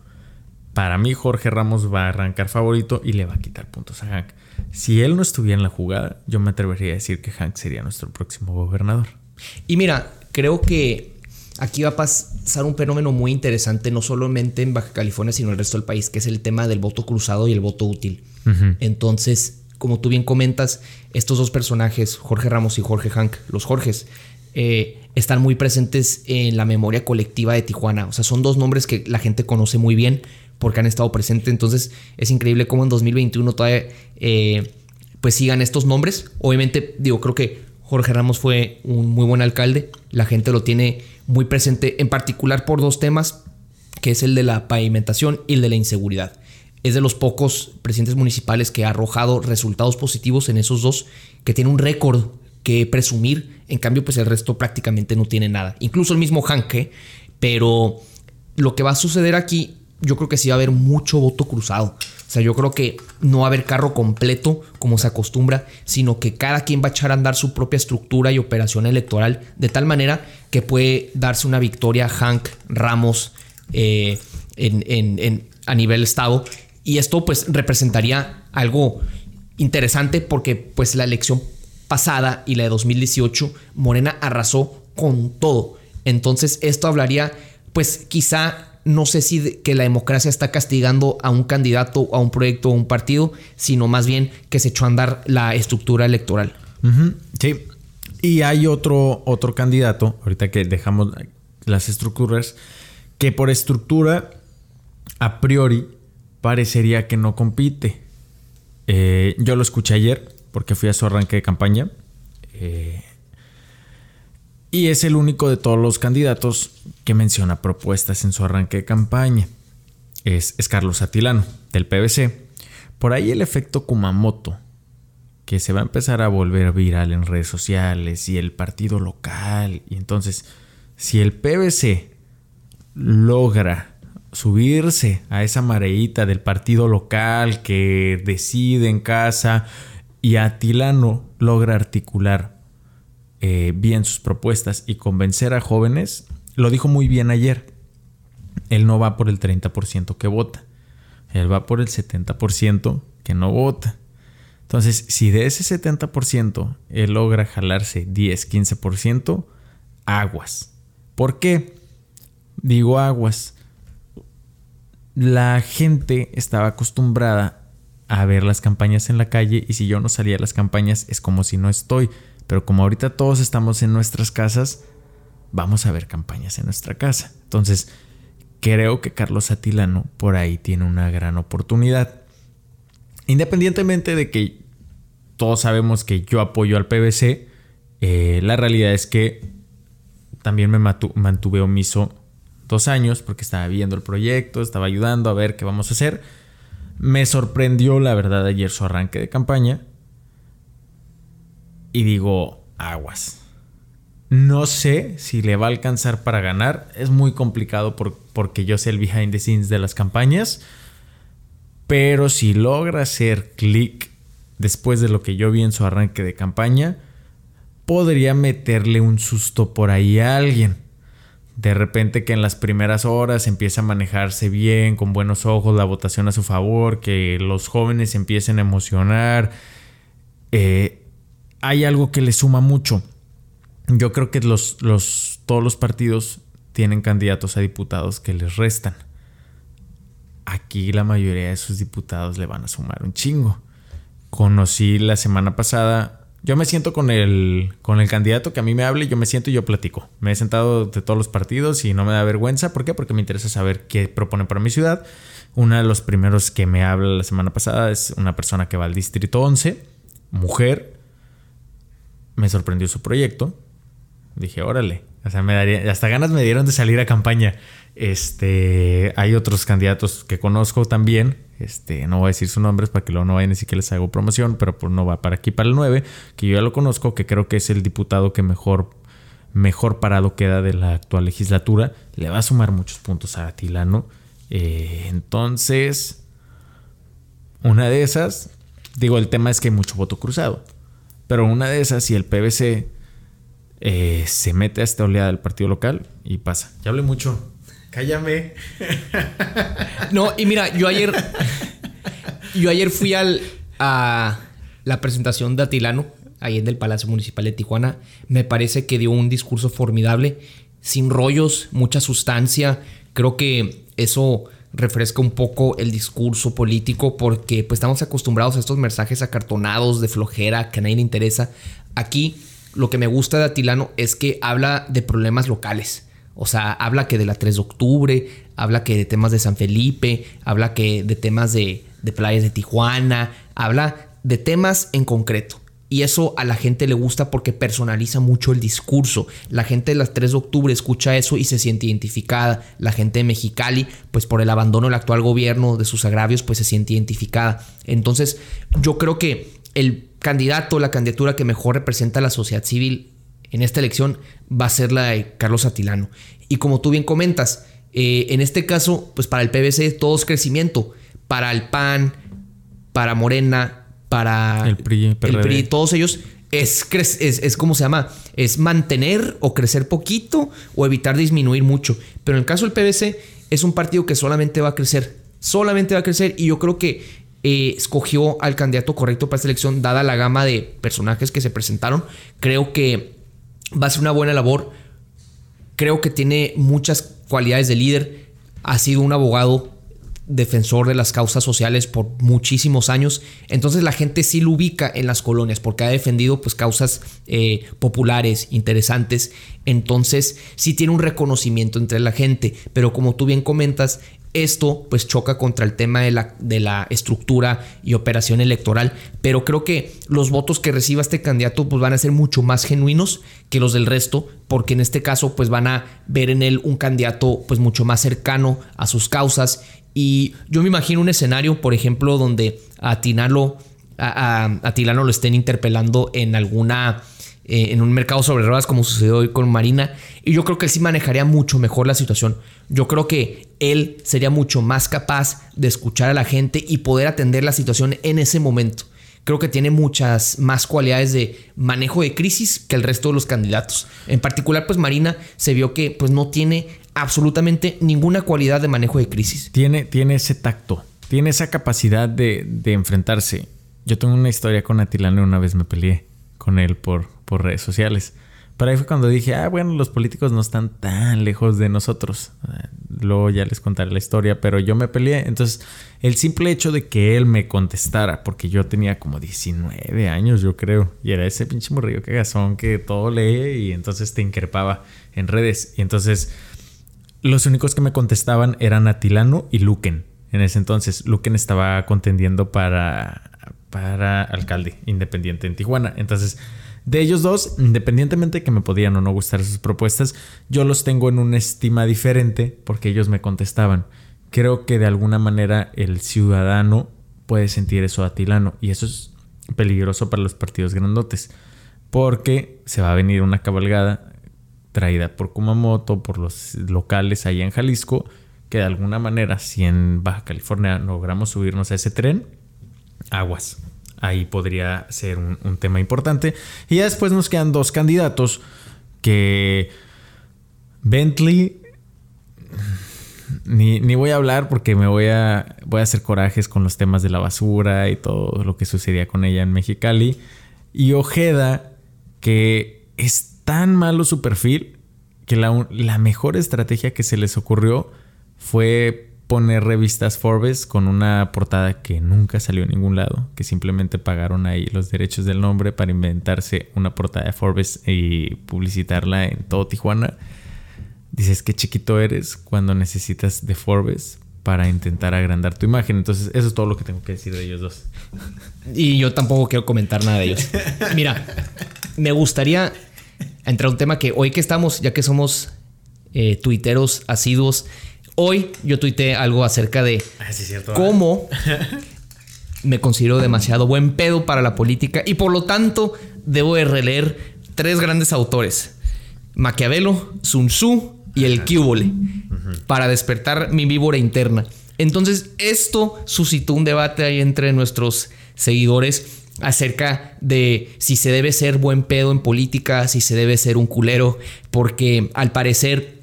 para mí Jorge Ramos va a arrancar favorito y le va a quitar puntos a Hank. Si él no estuviera en la jugada, yo me atrevería a decir que Hank sería nuestro próximo gobernador. Y mira, creo que aquí va a pasar un fenómeno muy interesante, no solamente en Baja California, sino en el resto del país, que es el tema del voto cruzado y el voto útil. Entonces, como tú bien comentas, estos dos personajes, Jorge Ramos y Jorge Hank, los Jorges, eh, están muy presentes en la memoria colectiva de Tijuana. O sea, son dos nombres que la gente conoce muy bien porque han estado presentes. Entonces es increíble cómo en 2021 todavía eh, pues sigan estos nombres. Obviamente, digo, creo que Jorge Ramos fue un muy buen alcalde. La gente lo tiene muy presente, en particular por dos temas, que es el de la pavimentación y el de la inseguridad. Es de los pocos presidentes municipales que ha arrojado resultados positivos en esos dos, que tiene un récord que presumir. En cambio, pues el resto prácticamente no tiene nada. Incluso el mismo Hanke. Pero lo que va a suceder aquí, yo creo que sí va a haber mucho voto cruzado. O sea, yo creo que no va a haber carro completo como se acostumbra, sino que cada quien va a echar a andar su propia estructura y operación electoral de tal manera que puede darse una victoria Hank Ramos eh, a nivel estado. Y esto pues representaría algo interesante porque pues la elección pasada y la de 2018, Morena arrasó con todo. Entonces esto hablaría, pues quizá, no sé si que la democracia está castigando a un candidato, a un proyecto a un partido, sino más bien que se echó a andar la estructura electoral. Sí. Y hay otro, otro candidato, ahorita que dejamos las estructuras, que por estructura, a priori, parecería que no compite. Eh, yo lo escuché ayer, porque fui a su arranque de campaña. Eh, y es el único de todos los candidatos que menciona propuestas en su arranque de campaña. Es, Carlos Atilano, del PBC. Por ahí el efecto Kumamoto, que se va a empezar a volver viral en redes sociales y el partido local. Y entonces, si el PBC logra subirse a esa mareita del partido local que decide en casa y Atilano logra articular eh, bien sus propuestas y convencer a jóvenes, lo dijo muy bien ayer. Él no va por el 30% que vota, él va por el 70% que no vota. Entonces, si de ese 70% él logra jalarse 10, 15%, aguas. ¿Por qué? Digo aguas. La gente estaba acostumbrada a ver las campañas en la calle y si yo no salía a las campañas es como si no estoy. Pero como ahorita todos estamos en nuestras casas, vamos a ver campañas en nuestra casa. Entonces, creo que Carlos Atilano por ahí tiene una gran oportunidad. Independientemente de que todos sabemos que yo apoyo al PBC, eh, la realidad es que también me mantuve omiso dos años porque estaba viendo el proyecto, estaba ayudando a ver qué vamos a hacer. Me sorprendió, la verdad, ayer su arranque de campaña. Y digo, aguas. No sé si le va a alcanzar para ganar. Es muy complicado porque yo sé el behind the scenes de las campañas. Pero si logra hacer clic después de lo que yo vi en su arranque de campaña, podría meterle un susto por ahí a alguien. De repente que en las primeras horas empieza a manejarse bien, con buenos ojos, la votación a su favor, que los jóvenes empiecen a emocionar. Eh, hay algo que le suma mucho. Yo creo que los, los, todos los partidos tienen candidatos a diputados que les restan. Aquí la mayoría de esos diputados le van a sumar un chingo. Conocí la semana pasada yo me siento con el, con el candidato que a mí me hable, yo me siento y yo platico. Me he sentado de todos los partidos y no me da vergüenza. ¿Por qué? Porque me interesa saber qué propone para mi ciudad. Uno de los primeros que me habla la semana pasada es una persona que va al Distrito 11, mujer. Me sorprendió su proyecto. Dije, órale. O sea, me daría, hasta ganas me dieron de salir a campaña. Este, hay otros candidatos que conozco también este, no voy a decir sus nombres para que luego no vayan ni siquiera les hago promoción, pero pues no va para aquí, para el 9, que yo ya lo conozco, que creo que es el diputado que mejor, mejor parado queda de la actual legislatura. Le va a sumar muchos puntos a Atilano. Eh, entonces, una de esas, digo, el tema es que hay mucho voto cruzado, pero una de esas, si el PBC eh, se mete a esta oleada del partido local y pasa. Ya hablé mucho. Cállame. No, y mira, yo ayer. Yo ayer fui al, a la presentación de Atilano, ahí en el Palacio Municipal de Tijuana. Me parece que dio un discurso formidable, sin rollos, mucha sustancia. Creo que eso refresca un poco el discurso político porque pues estamos acostumbrados a estos mensajes acartonados de flojera que a nadie le interesa. Aquí lo que me gusta de Atilano es que habla de problemas locales o sea, habla que de la 3 de octubre, habla que de temas de San Felipe, habla que de temas de, playas de Tijuana, habla de temas en concreto. Y eso a la gente le gusta porque personaliza mucho el discurso. La gente de las 3 de octubre escucha eso y se siente identificada. La gente de Mexicali, pues por el abandono del actual gobierno, de sus agravios, pues se siente identificada. Entonces, yo creo que el candidato, la candidatura que mejor representa a la sociedad civil en esta elección va a ser la de Carlos Atilano. Y como tú bien comentas, eh, en este caso, pues para el PBC todo es crecimiento. Para el PAN, para Morena, para el PRI, todos ellos es, es, es como se llama, es mantener o crecer poquito o evitar disminuir mucho. Pero en el caso del PBC es un partido que solamente va a crecer, solamente va a crecer y yo creo que eh, escogió al candidato correcto para esta elección, dada la gama de personajes que se presentaron. Creo que va a ser una buena labor. Creo que tiene muchas cualidades de líder. Ha sido un abogado defensor de las causas sociales por muchísimos años. Entonces la gente sí lo ubica en las colonias porque ha defendido pues causas eh, populares, interesantes. Entonces sí tiene un reconocimiento entre la gente. Pero como tú bien comentas, esto pues choca contra el tema de la, de la estructura y operación electoral, pero creo que los votos que reciba este candidato pues van a ser mucho más genuinos que los del resto, porque en este caso pues van a ver en él un candidato pues mucho más cercano a sus causas. Y yo me imagino un escenario, por ejemplo, donde a Tinalo a, a Tilano lo estén interpelando en alguna eh, en un mercado sobre ruedas como sucedió hoy con Marina. Y yo creo que él sí manejaría mucho mejor la situación. Yo creo que él sería mucho más capaz de escuchar a la gente y poder atender la situación en ese momento. Creo que tiene muchas más cualidades de manejo de crisis que el resto de los candidatos. En particular, pues Marina se vio que pues no tiene absolutamente ninguna cualidad de manejo de crisis. Tiene, tiene ese tacto, tiene esa capacidad de, de enfrentarse. Yo tengo una historia con Atilano, una vez me peleé con él por, por redes sociales. Pero ahí fue cuando dije, ah, bueno, los políticos no están tan lejos de nosotros. Luego ya les contaré la historia, pero yo me peleé. Entonces, el simple hecho de que él me contestara, porque yo tenía como 19 años, yo creo, y era ese pinche morrillo cagazón que todo lee y entonces te increpaba en redes. Y entonces los únicos que me contestaban eran Atilano y Luquen. En ese entonces, Luquen estaba contendiendo para, para alcalde independiente en Tijuana. Entonces, de ellos dos, independientemente de que me podían o no gustar sus propuestas, yo los tengo en una estima diferente porque ellos me contestaban. Creo que de alguna manera el ciudadano puede sentir eso atilano y eso es peligroso para los partidos grandotes porque se va a venir una cabalgada traída por Kumamoto, por los locales allá en Jalisco, que de alguna manera, si en Baja California logramos subirnos a ese tren, aguas. Ahí podría ser un, tema importante. Y ya después nos quedan dos candidatos que Bentley ni, ni, voy a hablar porque me voy a, voy a hacer corajes con los temas de la basura y todo lo que sucedía con ella en Mexicali. Y Ojeda, que es tan malo su perfil que la, la mejor estrategia que se les ocurrió fue poner revistas Forbes con una portada que nunca salió a ningún lado, que simplemente pagaron ahí los derechos del nombre para inventarse una portada de Forbes y publicitarla en todo Tijuana. Dices que chiquito eres cuando necesitas de Forbes para intentar agrandar tu imagen. Entonces, eso es todo lo que tengo que decir de ellos dos. Y yo tampoco quiero comentar nada de ellos. Mira, me gustaría entrar a un tema que hoy que estamos, ya que somos eh, tuiteros asiduos, hoy yo tuiteé algo acerca de ah, cómo me considero demasiado buen pedo para la política y por lo tanto debo de releer tres grandes autores, Maquiavelo, Sun Tzu y el Cúbole, para despertar mi víbora interna. Entonces esto suscitó un debate ahí entre nuestros seguidores acerca de si se debe ser buen pedo en política, si se debe ser un culero, porque al parecer,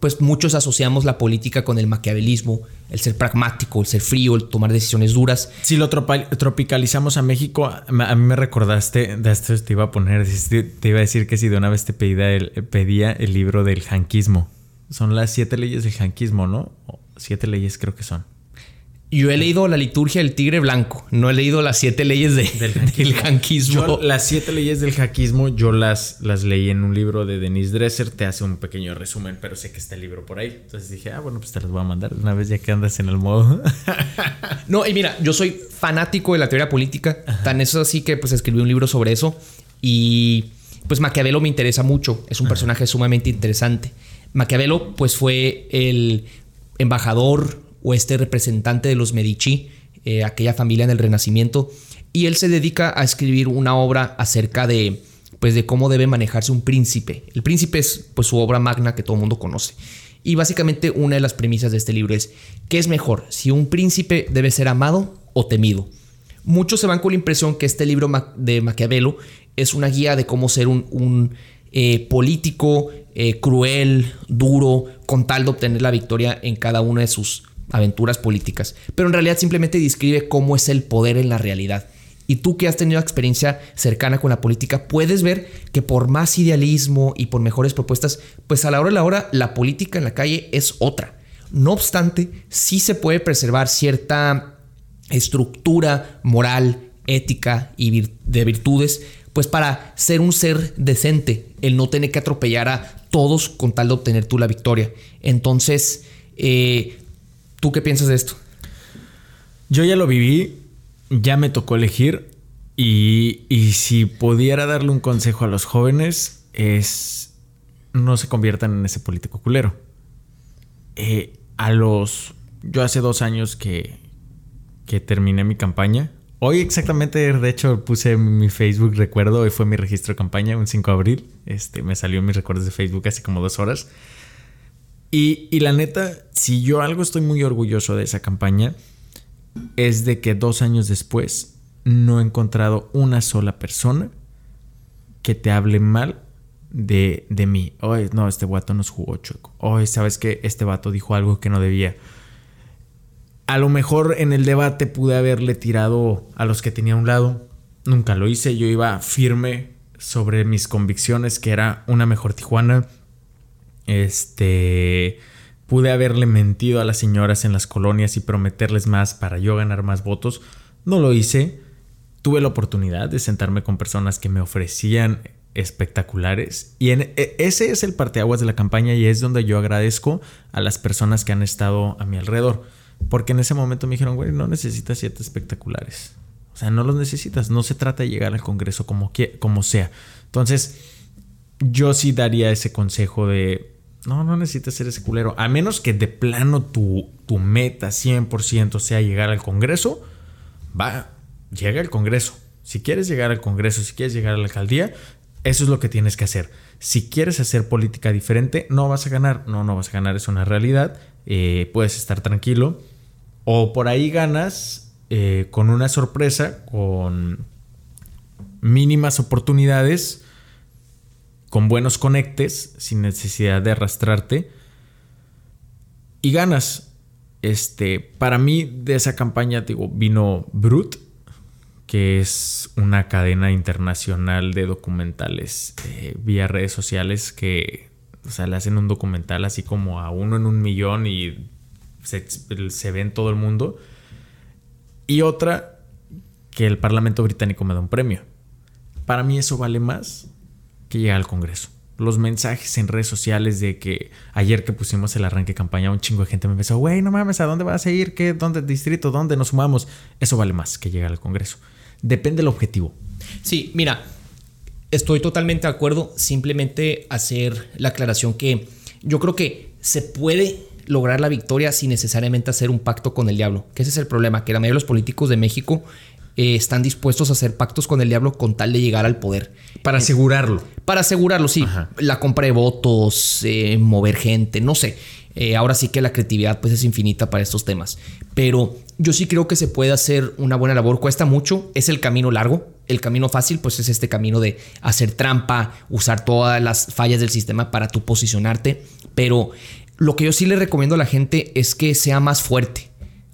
pues muchos asociamos la política con el maquiavelismo, el ser pragmático, el ser frío, el tomar decisiones duras. Si lo tropicalizamos a México, a mí me recordaste, de esto te iba a poner, te iba a decir que si de una vez te pedía el, pedía el libro del janquismo. Son las siete leyes del janquismo, ¿no? Siete leyes creo que son. Yo he leído la liturgia del tigre blanco, no he leído las siete leyes del janquismo. las siete leyes del janquismo yo las, las leí en un libro de Denise Dresser, te hace un pequeño resumen, pero sé que está el libro por ahí. Entonces dije, ah, bueno, pues te las voy a mandar una vez ya que andas en el modo. no, y mira, yo soy fanático de la teoría política, tan eso así que pues escribí un libro sobre eso y pues Maquiavelo me interesa mucho, es un personaje sumamente interesante. Maquiavelo pues fue el embajador o este representante de los Medici, eh, aquella familia en el Renacimiento, y él se dedica a escribir una obra acerca de, pues, de cómo debe manejarse un príncipe. El príncipe es pues, su obra magna que todo el mundo conoce. Y básicamente una de las premisas de este libro es, ¿qué es mejor? Si un príncipe debe ser amado o temido. Muchos se van con la impresión que este libro de Maquiavelo es una guía de cómo ser un, eh, político eh, cruel, duro, con tal de obtener la victoria en cada una de sus aventuras políticas, pero en realidad simplemente describe cómo es el poder en la realidad. Y tú que has tenido experiencia cercana con la política, puedes ver que por más idealismo y por mejores propuestas, pues a la hora de la hora la política en la calle es otra. No obstante, sí se puede preservar cierta estructura moral, ética y de virtudes, pues para ser un ser decente, el no tener que atropellar a todos con tal de obtener tú la victoria. Entonces, eh, ¿Tú qué piensas de esto? Yo ya lo viví, ya me tocó elegir y, si pudiera darle un consejo a los jóvenes es no se conviertan en ese político culero. Eh, a los... Yo hace dos años que, que terminé mi campaña. Hoy exactamente, de hecho, puse mi Facebook recuerdo, hoy fue mi registro de campaña, un 5 de abril. Este, me salió mis recuerdos de Facebook hace como dos horas. Y, la neta, si yo algo estoy muy orgulloso de esa campaña, es de que dos años después no he encontrado una sola persona que te hable mal de, de mí. Oye, no, este vato nos jugó chueco. Oye, ¿sabes qué? Este vato dijo algo que no debía. A lo mejor en el debate pude haberle tirado a los que tenía a un lado. Nunca lo hice. Yo iba firme sobre mis convicciones, que era una mejor Tijuana este, pude haberle mentido a las señoras en las colonias y prometerles más para yo ganar más votos. No lo hice. Tuve la oportunidad de sentarme con personas que me ofrecían espectaculares. Y en, e, ese es el parteaguas de la campaña y es donde yo agradezco a las personas que han estado a mi alrededor. Porque en ese momento me dijeron, güey, no necesitas siete espectaculares. O sea, no los necesitas. No se trata de llegar al Congreso como, como sea. Entonces, yo sí daría ese consejo de, no, no necesitas ser ese culero. A menos que de plano tu, tu meta 100% sea llegar al Congreso, va, llega al Congreso. Si quieres llegar al Congreso, si quieres llegar a la alcaldía, eso es lo que tienes que hacer. Si quieres hacer política diferente, no vas a ganar. No, no vas a ganar, es una realidad. Eh, puedes estar tranquilo. O por ahí ganas eh, con una sorpresa, con mínimas oportunidades, con buenos conectes, sin necesidad de arrastrarte. Y ganas. Este, para mí, de esa campaña, digo, vino Brut que es una cadena internacional de documentales eh, vía redes sociales que o sea, le hacen un documental así como a uno en un millón y se, ve en todo el mundo. Y otra, que el Parlamento británico me da un premio. Para mí eso vale más que llegar al Congreso. Los mensajes en redes sociales de que ayer que pusimos el arranque de campaña, un chingo de gente me empezó, güey, no mames, ¿a dónde vas a ir? ¿Qué? ¿Dónde? ¿Distrito? ¿Dónde nos sumamos? Eso vale más que llegar al Congreso. Depende del objetivo. Sí, mira, estoy totalmente de acuerdo. Simplemente hacer la aclaración que yo creo que se puede lograr la victoria sin necesariamente hacer un pacto con el diablo. Que ese es el problema, que la mayoría de los políticos de México eh, están dispuestos a hacer pactos con el diablo con tal de llegar al poder. Para asegurarlo. Para asegurarlo, sí. La compra de votos, eh, mover gente, no sé. Eh, ahora sí que la creatividad pues es infinita para estos temas. Pero yo sí creo que se puede hacer una buena labor. Cuesta mucho, es el camino largo. El camino fácil pues es este camino de hacer trampa, usar todas las fallas del sistema para tú posicionarte. Pero lo que yo sí le recomiendo a la gente es que sea más fuerte.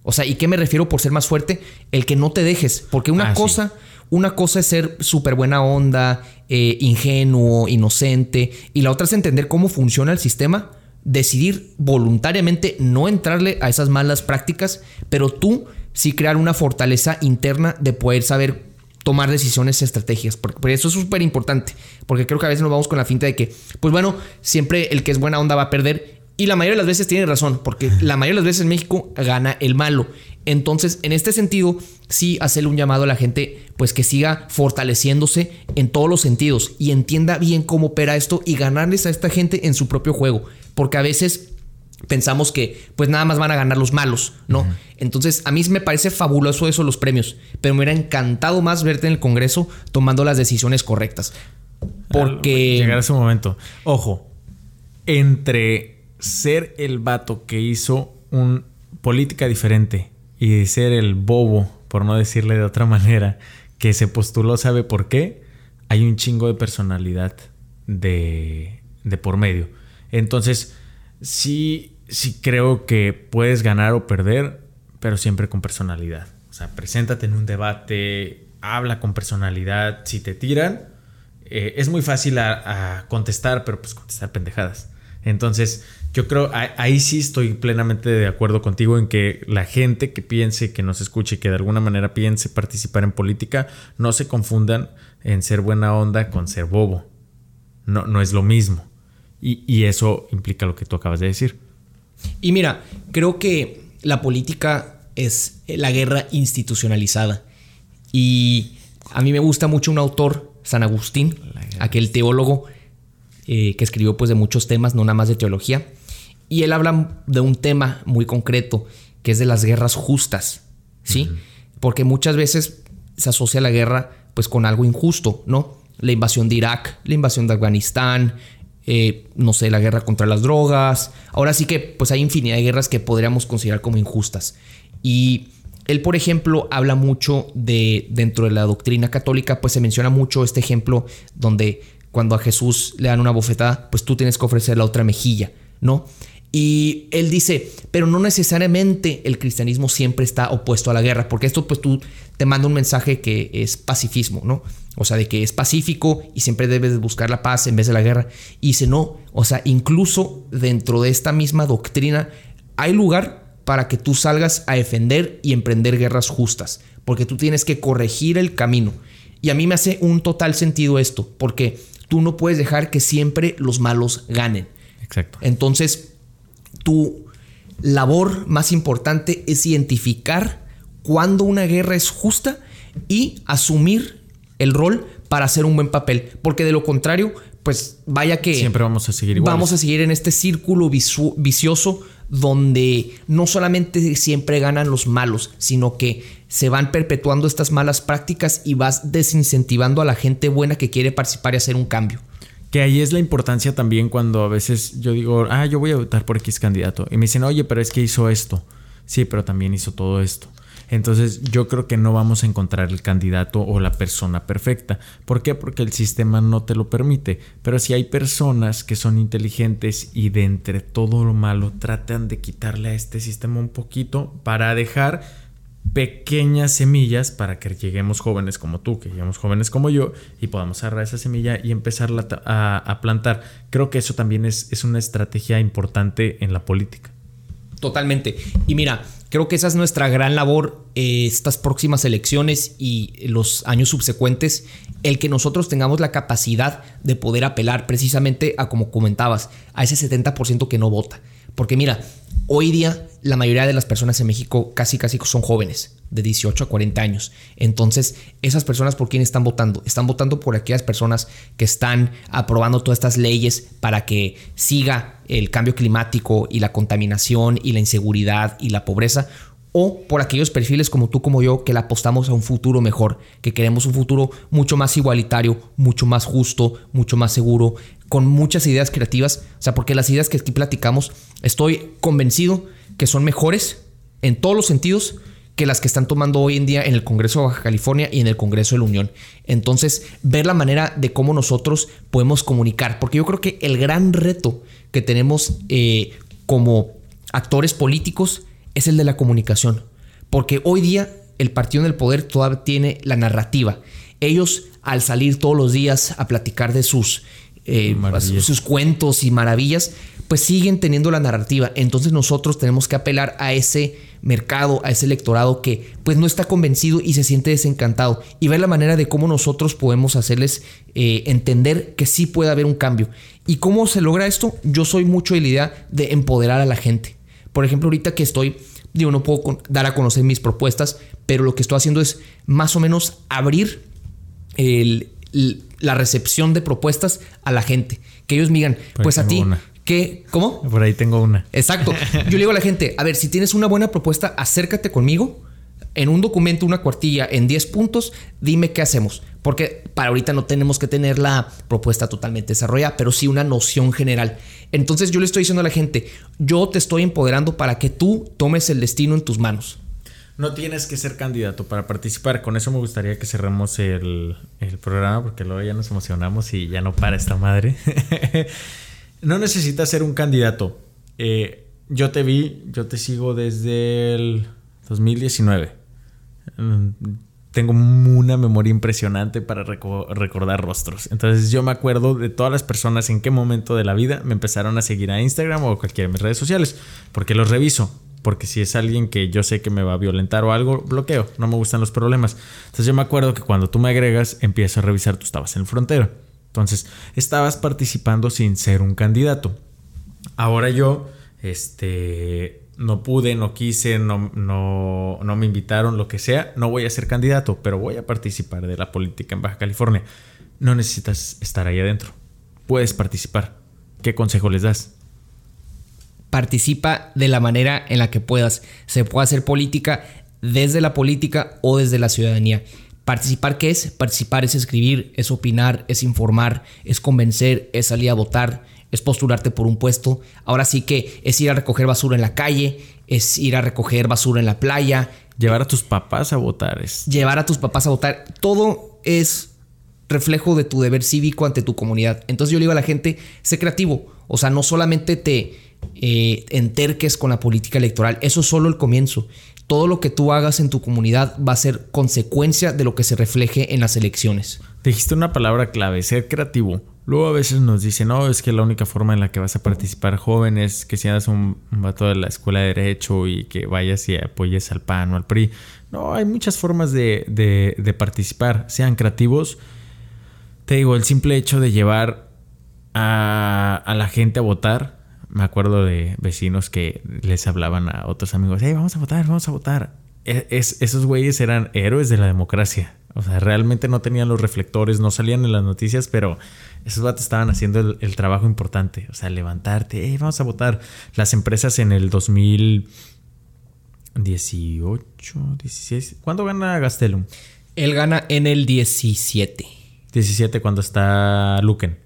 O sea, ¿y qué me refiero por ser más fuerte? El que no te dejes. Porque una ah, cosa... Una cosa es ser súper buena onda, eh, ingenuo, inocente, y la otra es entender cómo funciona el sistema decidir voluntariamente no entrarle a esas malas prácticas, pero tú sí crear una fortaleza interna de poder saber tomar decisiones estrategias. Porque, eso es súper importante. Porque creo que a veces nos vamos con la finta de que, pues bueno, siempre el que es buena onda va a perder. Y la mayoría de las veces tiene razón, porque la mayoría de las veces en México gana el malo. Entonces, en este sentido, sí hacerle un llamado a la gente, pues que siga fortaleciéndose en todos los sentidos y entienda bien cómo opera esto y ganarles a esta gente en su propio juego porque a veces pensamos que pues nada más van a ganar los malos, ¿no? Entonces a mí me parece fabuloso eso los premios, pero me hubiera encantado más verte en el Congreso tomando las decisiones correctas. Porque... Llegar a ese momento. Ojo, entre ser el vato que hizo una política diferente y ser el bobo, por no decirle de otra manera, que se postuló, ¿sabe por qué? Hay un chingo de personalidad de, de por medio. Entonces, sí, sí creo que puedes ganar o perder, pero siempre con personalidad. O sea, preséntate en un debate, habla con personalidad. Si te tiran, eh, es muy fácil a, contestar, pero pues contestar pendejadas. Entonces, yo creo, ahí sí estoy plenamente de acuerdo contigo en que la gente que piense, que nos escuche, que de alguna manera piense participar en política, no se confundan en ser buena onda con ser bobo. No, no es lo mismo. Y, eso implica lo que tú acabas de decir. Y mira, creo que la política es la guerra institucionalizada. Y a mí me gusta mucho un autor, San Agustín, aquel teólogo eh, que escribió pues de muchos temas, no nada más de teología. Y él habla de un tema muy concreto, que es de las guerras justas, ¿sí? Porque muchas veces se asocia la guerra pues con algo injusto, ¿no? La invasión de Irak, la invasión de Afganistán, eh, no sé, la guerra contra las drogas. Ahora sí que pues hay infinidad de guerras que podríamos considerar como injustas. Y él, por ejemplo, habla mucho de, dentro de la doctrina católica, pues se menciona mucho este ejemplo donde cuando a Jesús le dan una bofetada, pues tú tienes que ofrecer la otra mejilla, ¿no? Y él dice, pero no necesariamente el cristianismo siempre está opuesto a la guerra, porque esto pues tú te manda un mensaje que es pacifismo, ¿no? O sea, de que es pacífico y siempre debes buscar la paz en vez de la guerra. Y dice, no, o sea, incluso dentro de esta misma doctrina hay lugar para que tú salgas a defender y emprender guerras justas, porque tú tienes que corregir el camino. Y a mí me hace un total sentido esto, porque tú no puedes dejar que siempre los malos ganen. Exacto. Entonces, tu labor más importante es identificar cuándo una guerra es justa y asumir el rol para hacer un buen papel. Porque de lo contrario, pues vaya que... Siempre vamos a seguir igual. Vamos a seguir en este círculo vicioso donde no solamente siempre ganan los malos, sino que se van perpetuando estas malas prácticas y vas desincentivando a la gente buena que quiere participar y hacer un cambio. Que ahí es la importancia también cuando a veces yo digo, ah, yo voy a votar por X candidato. Y me dicen, oye, pero es que hizo esto. Sí, pero también hizo todo esto. Entonces yo creo que no vamos a encontrar el candidato o la persona perfecta. ¿Por qué? Porque el sistema no te lo permite. Pero si hay personas que son inteligentes y de entre todo lo malo tratan de quitarle a este sistema un poquito para dejar pequeñas semillas para que lleguemos jóvenes como tú, que lleguemos jóvenes como yo y podamos agarrar esa semilla y empezarla a, plantar. Creo que eso también es, es una estrategia importante en la política. Totalmente. Y mira, creo que esa es nuestra gran labor eh, estas próximas elecciones y los años subsecuentes, el que nosotros tengamos la capacidad de poder apelar precisamente a, como comentabas, a ese 70% que no vota. Porque mira, hoy día la mayoría de las personas en México casi casi son jóvenes, de 18 a 40 años. Entonces, esas personas por quién están votando? Están votando por aquellas personas que están aprobando todas estas leyes para que siga el cambio climático y la contaminación y la inseguridad y la pobreza o por aquellos perfiles como tú como yo que le apostamos a un futuro mejor, que queremos un futuro mucho más igualitario, mucho más justo, mucho más seguro, con muchas ideas creativas, o sea, porque las ideas que aquí platicamos estoy convencido que son mejores en todos los sentidos que las que están tomando hoy en día en el Congreso de Baja California y en el Congreso de la Unión. Entonces, ver la manera de cómo nosotros podemos comunicar, porque yo creo que el gran reto que tenemos eh, como actores políticos es el de la comunicación. Porque hoy día el partido en el poder todavía tiene la narrativa. Ellos, al salir todos los días a platicar de sus, eh, sus cuentos y maravillas, pues siguen teniendo la narrativa. Entonces nosotros tenemos que apelar a ese mercado, a ese electorado que pues no está convencido y se siente desencantado y ver la manera de cómo nosotros podemos hacerles eh, entender que sí puede haber un cambio. ¿Y cómo se logra esto? Yo soy mucho de la idea de empoderar a la gente. Por ejemplo, ahorita que estoy, digo, no puedo dar a conocer mis propuestas, pero lo que estoy haciendo es más o menos abrir la recepción de propuestas a la gente. Que ellos me digan, pues a ti, ¿qué? ¿Cómo? Por ahí tengo una. Exacto. Yo le digo a la gente, a ver, si tienes una buena propuesta, acércate conmigo en un documento, una cuartilla, en 10 puntos, dime qué hacemos. Porque para ahorita no tenemos que tener la propuesta totalmente desarrollada, pero sí una noción general. Entonces yo le estoy diciendo a la gente, yo te estoy empoderando para que tú tomes el destino en tus manos. No tienes que ser candidato para participar. Con eso me gustaría que cerremos el, programa porque luego ya nos emocionamos y ya no para esta madre. no necesitas ser un candidato. Eh, yo te vi, yo te sigo desde el 2019 tengo una memoria impresionante para recordar rostros. Entonces yo me acuerdo de todas las personas en qué momento de la vida me empezaron a seguir a Instagram o cualquiera de mis redes sociales, porque los reviso. Porque si es alguien que yo sé que me va a violentar o algo, bloqueo. No me gustan los problemas. Entonces yo me acuerdo que cuando tú me agregas, empiezo a revisar, tú estabas en el frontero. Entonces estabas participando sin ser un candidato. Ahora yo, este, no pude, no quise, no, no, no, me invitaron, lo que sea, no voy a ser candidato, pero voy a participar de la política en Baja California. No necesitas estar ahí adentro. Puedes participar. ¿Qué consejo les das? Participa de la manera en la que puedas. Se puede hacer política desde la política o desde la ciudadanía. ¿Participar qué es? Participar es escribir, es opinar, es informar, es convencer, es salir a votar, es postularte por un puesto. Ahora sí que es ir a recoger basura en la calle, es ir a recoger basura en la playa. Llevar a tus papás a votar. Es... Llevar a tus papás a votar. Todo es reflejo de tu deber cívico ante tu comunidad. Entonces yo le digo a la gente, sé creativo. O sea, no solamente te eh, enterques con la política electoral. Eso es solo el comienzo. Todo lo que tú hagas en tu comunidad va a ser consecuencia de lo que se refleje en las elecciones. Dijiste una palabra clave, ser creativo. Luego a veces nos dicen, no, es que la única forma en la que vas a participar joven es que seas un, un vato de la escuela de Derecho y que vayas y apoyes al PAN o al PRI. No, hay muchas formas de, de, participar. Sean creativos. te digo, el simple hecho de llevar a la gente a votar, me acuerdo de vecinos que les hablaban a otros amigos, hey, vamos a votar, vamos a votar. E, es, esos güeyes eran héroes de la democracia. O sea, realmente no tenían los reflectores, no salían en las noticias, pero esos vatos estaban haciendo el, el trabajo importante. O sea, levantarte, hey, vamos a votar. Las empresas en el 2018, 16. ¿Cuándo gana Gastelum? Él gana en el 17. 17 cuando está Luken.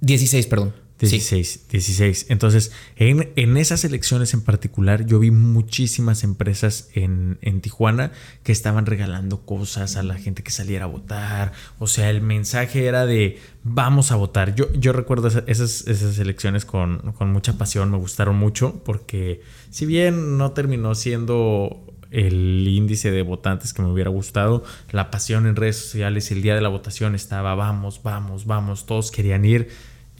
16, perdón. 16, 16. Entonces, en, en, esas elecciones en particular, yo vi muchísimas empresas en, en, Tijuana que estaban regalando cosas a la gente que saliera a votar. O sea, el mensaje era de vamos a votar. Yo, yo recuerdo esas, esas elecciones con, con mucha pasión, me gustaron mucho porque si bien no terminó siendo el índice de votantes que me hubiera gustado. La pasión en redes sociales, el día de la votación estaba, vamos, vamos, vamos, todos querían ir.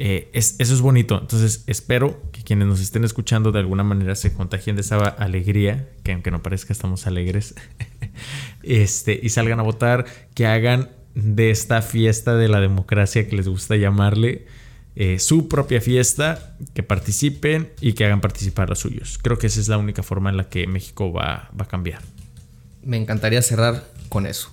Eh, es, eso es bonito. Entonces espero que quienes nos estén escuchando de alguna manera se contagien de esa alegría, que aunque no parezca estamos alegres, este, y salgan a votar, que hagan de esta fiesta de la democracia que les gusta llamarle, eh, su propia fiesta, que participen y que hagan participar a los suyos. Creo que esa es la única forma en la que México va, va a cambiar. Me encantaría cerrar con eso.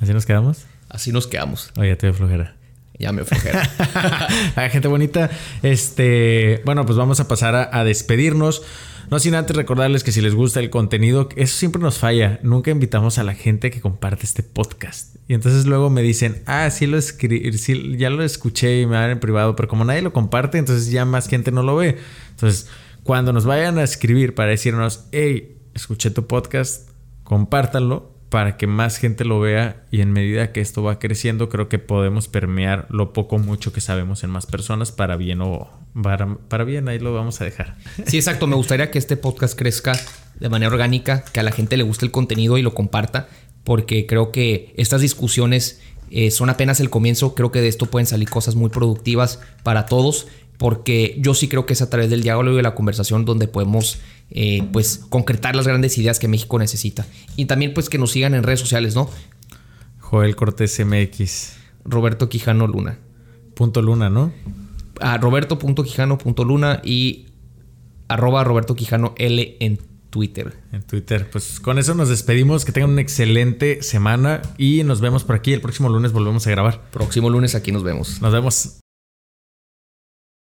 ¿Así nos quedamos? Así nos quedamos. Oye, te voy a flojera. Ya me flojera. gente bonita. Este, bueno, pues vamos a pasar a, a, despedirnos. No sin antes recordarles que si les gusta el contenido, eso siempre nos falla. Nunca invitamos a la gente que comparte este podcast. Y entonces luego me dicen, ah, sí lo escribí, sí, ya lo escuché y me dan en privado, pero como nadie lo comparte, entonces ya más gente no lo ve. Entonces, cuando nos vayan a escribir para decirnos, hey, escuché tu podcast, compártanlo para que más gente lo vea y en medida que esto va creciendo creo que podemos permear lo poco mucho que sabemos en más personas para bien o para, para, bien ahí lo vamos a dejar. Sí, exacto, me gustaría que este podcast crezca de manera orgánica, que a la gente le guste el contenido y lo comparta, porque creo que estas discusiones eh, son apenas el comienzo, creo que de esto pueden salir cosas muy productivas para todos, porque yo sí creo que es a través del diálogo y de la conversación donde podemos eh, pues concretar las grandes ideas que México necesita. Y también pues que nos sigan en redes sociales, ¿no? Joel Cortés MX. Roberto Quijano Luna. Punto Luna, ¿no? A roberto.quijano.luna y arroba Roberto Quijano L en Twitter. En Twitter. Pues con eso nos despedimos. Que tengan una excelente semana y nos vemos por aquí. El próximo lunes volvemos a grabar. Próximo lunes aquí nos vemos. Nos vemos.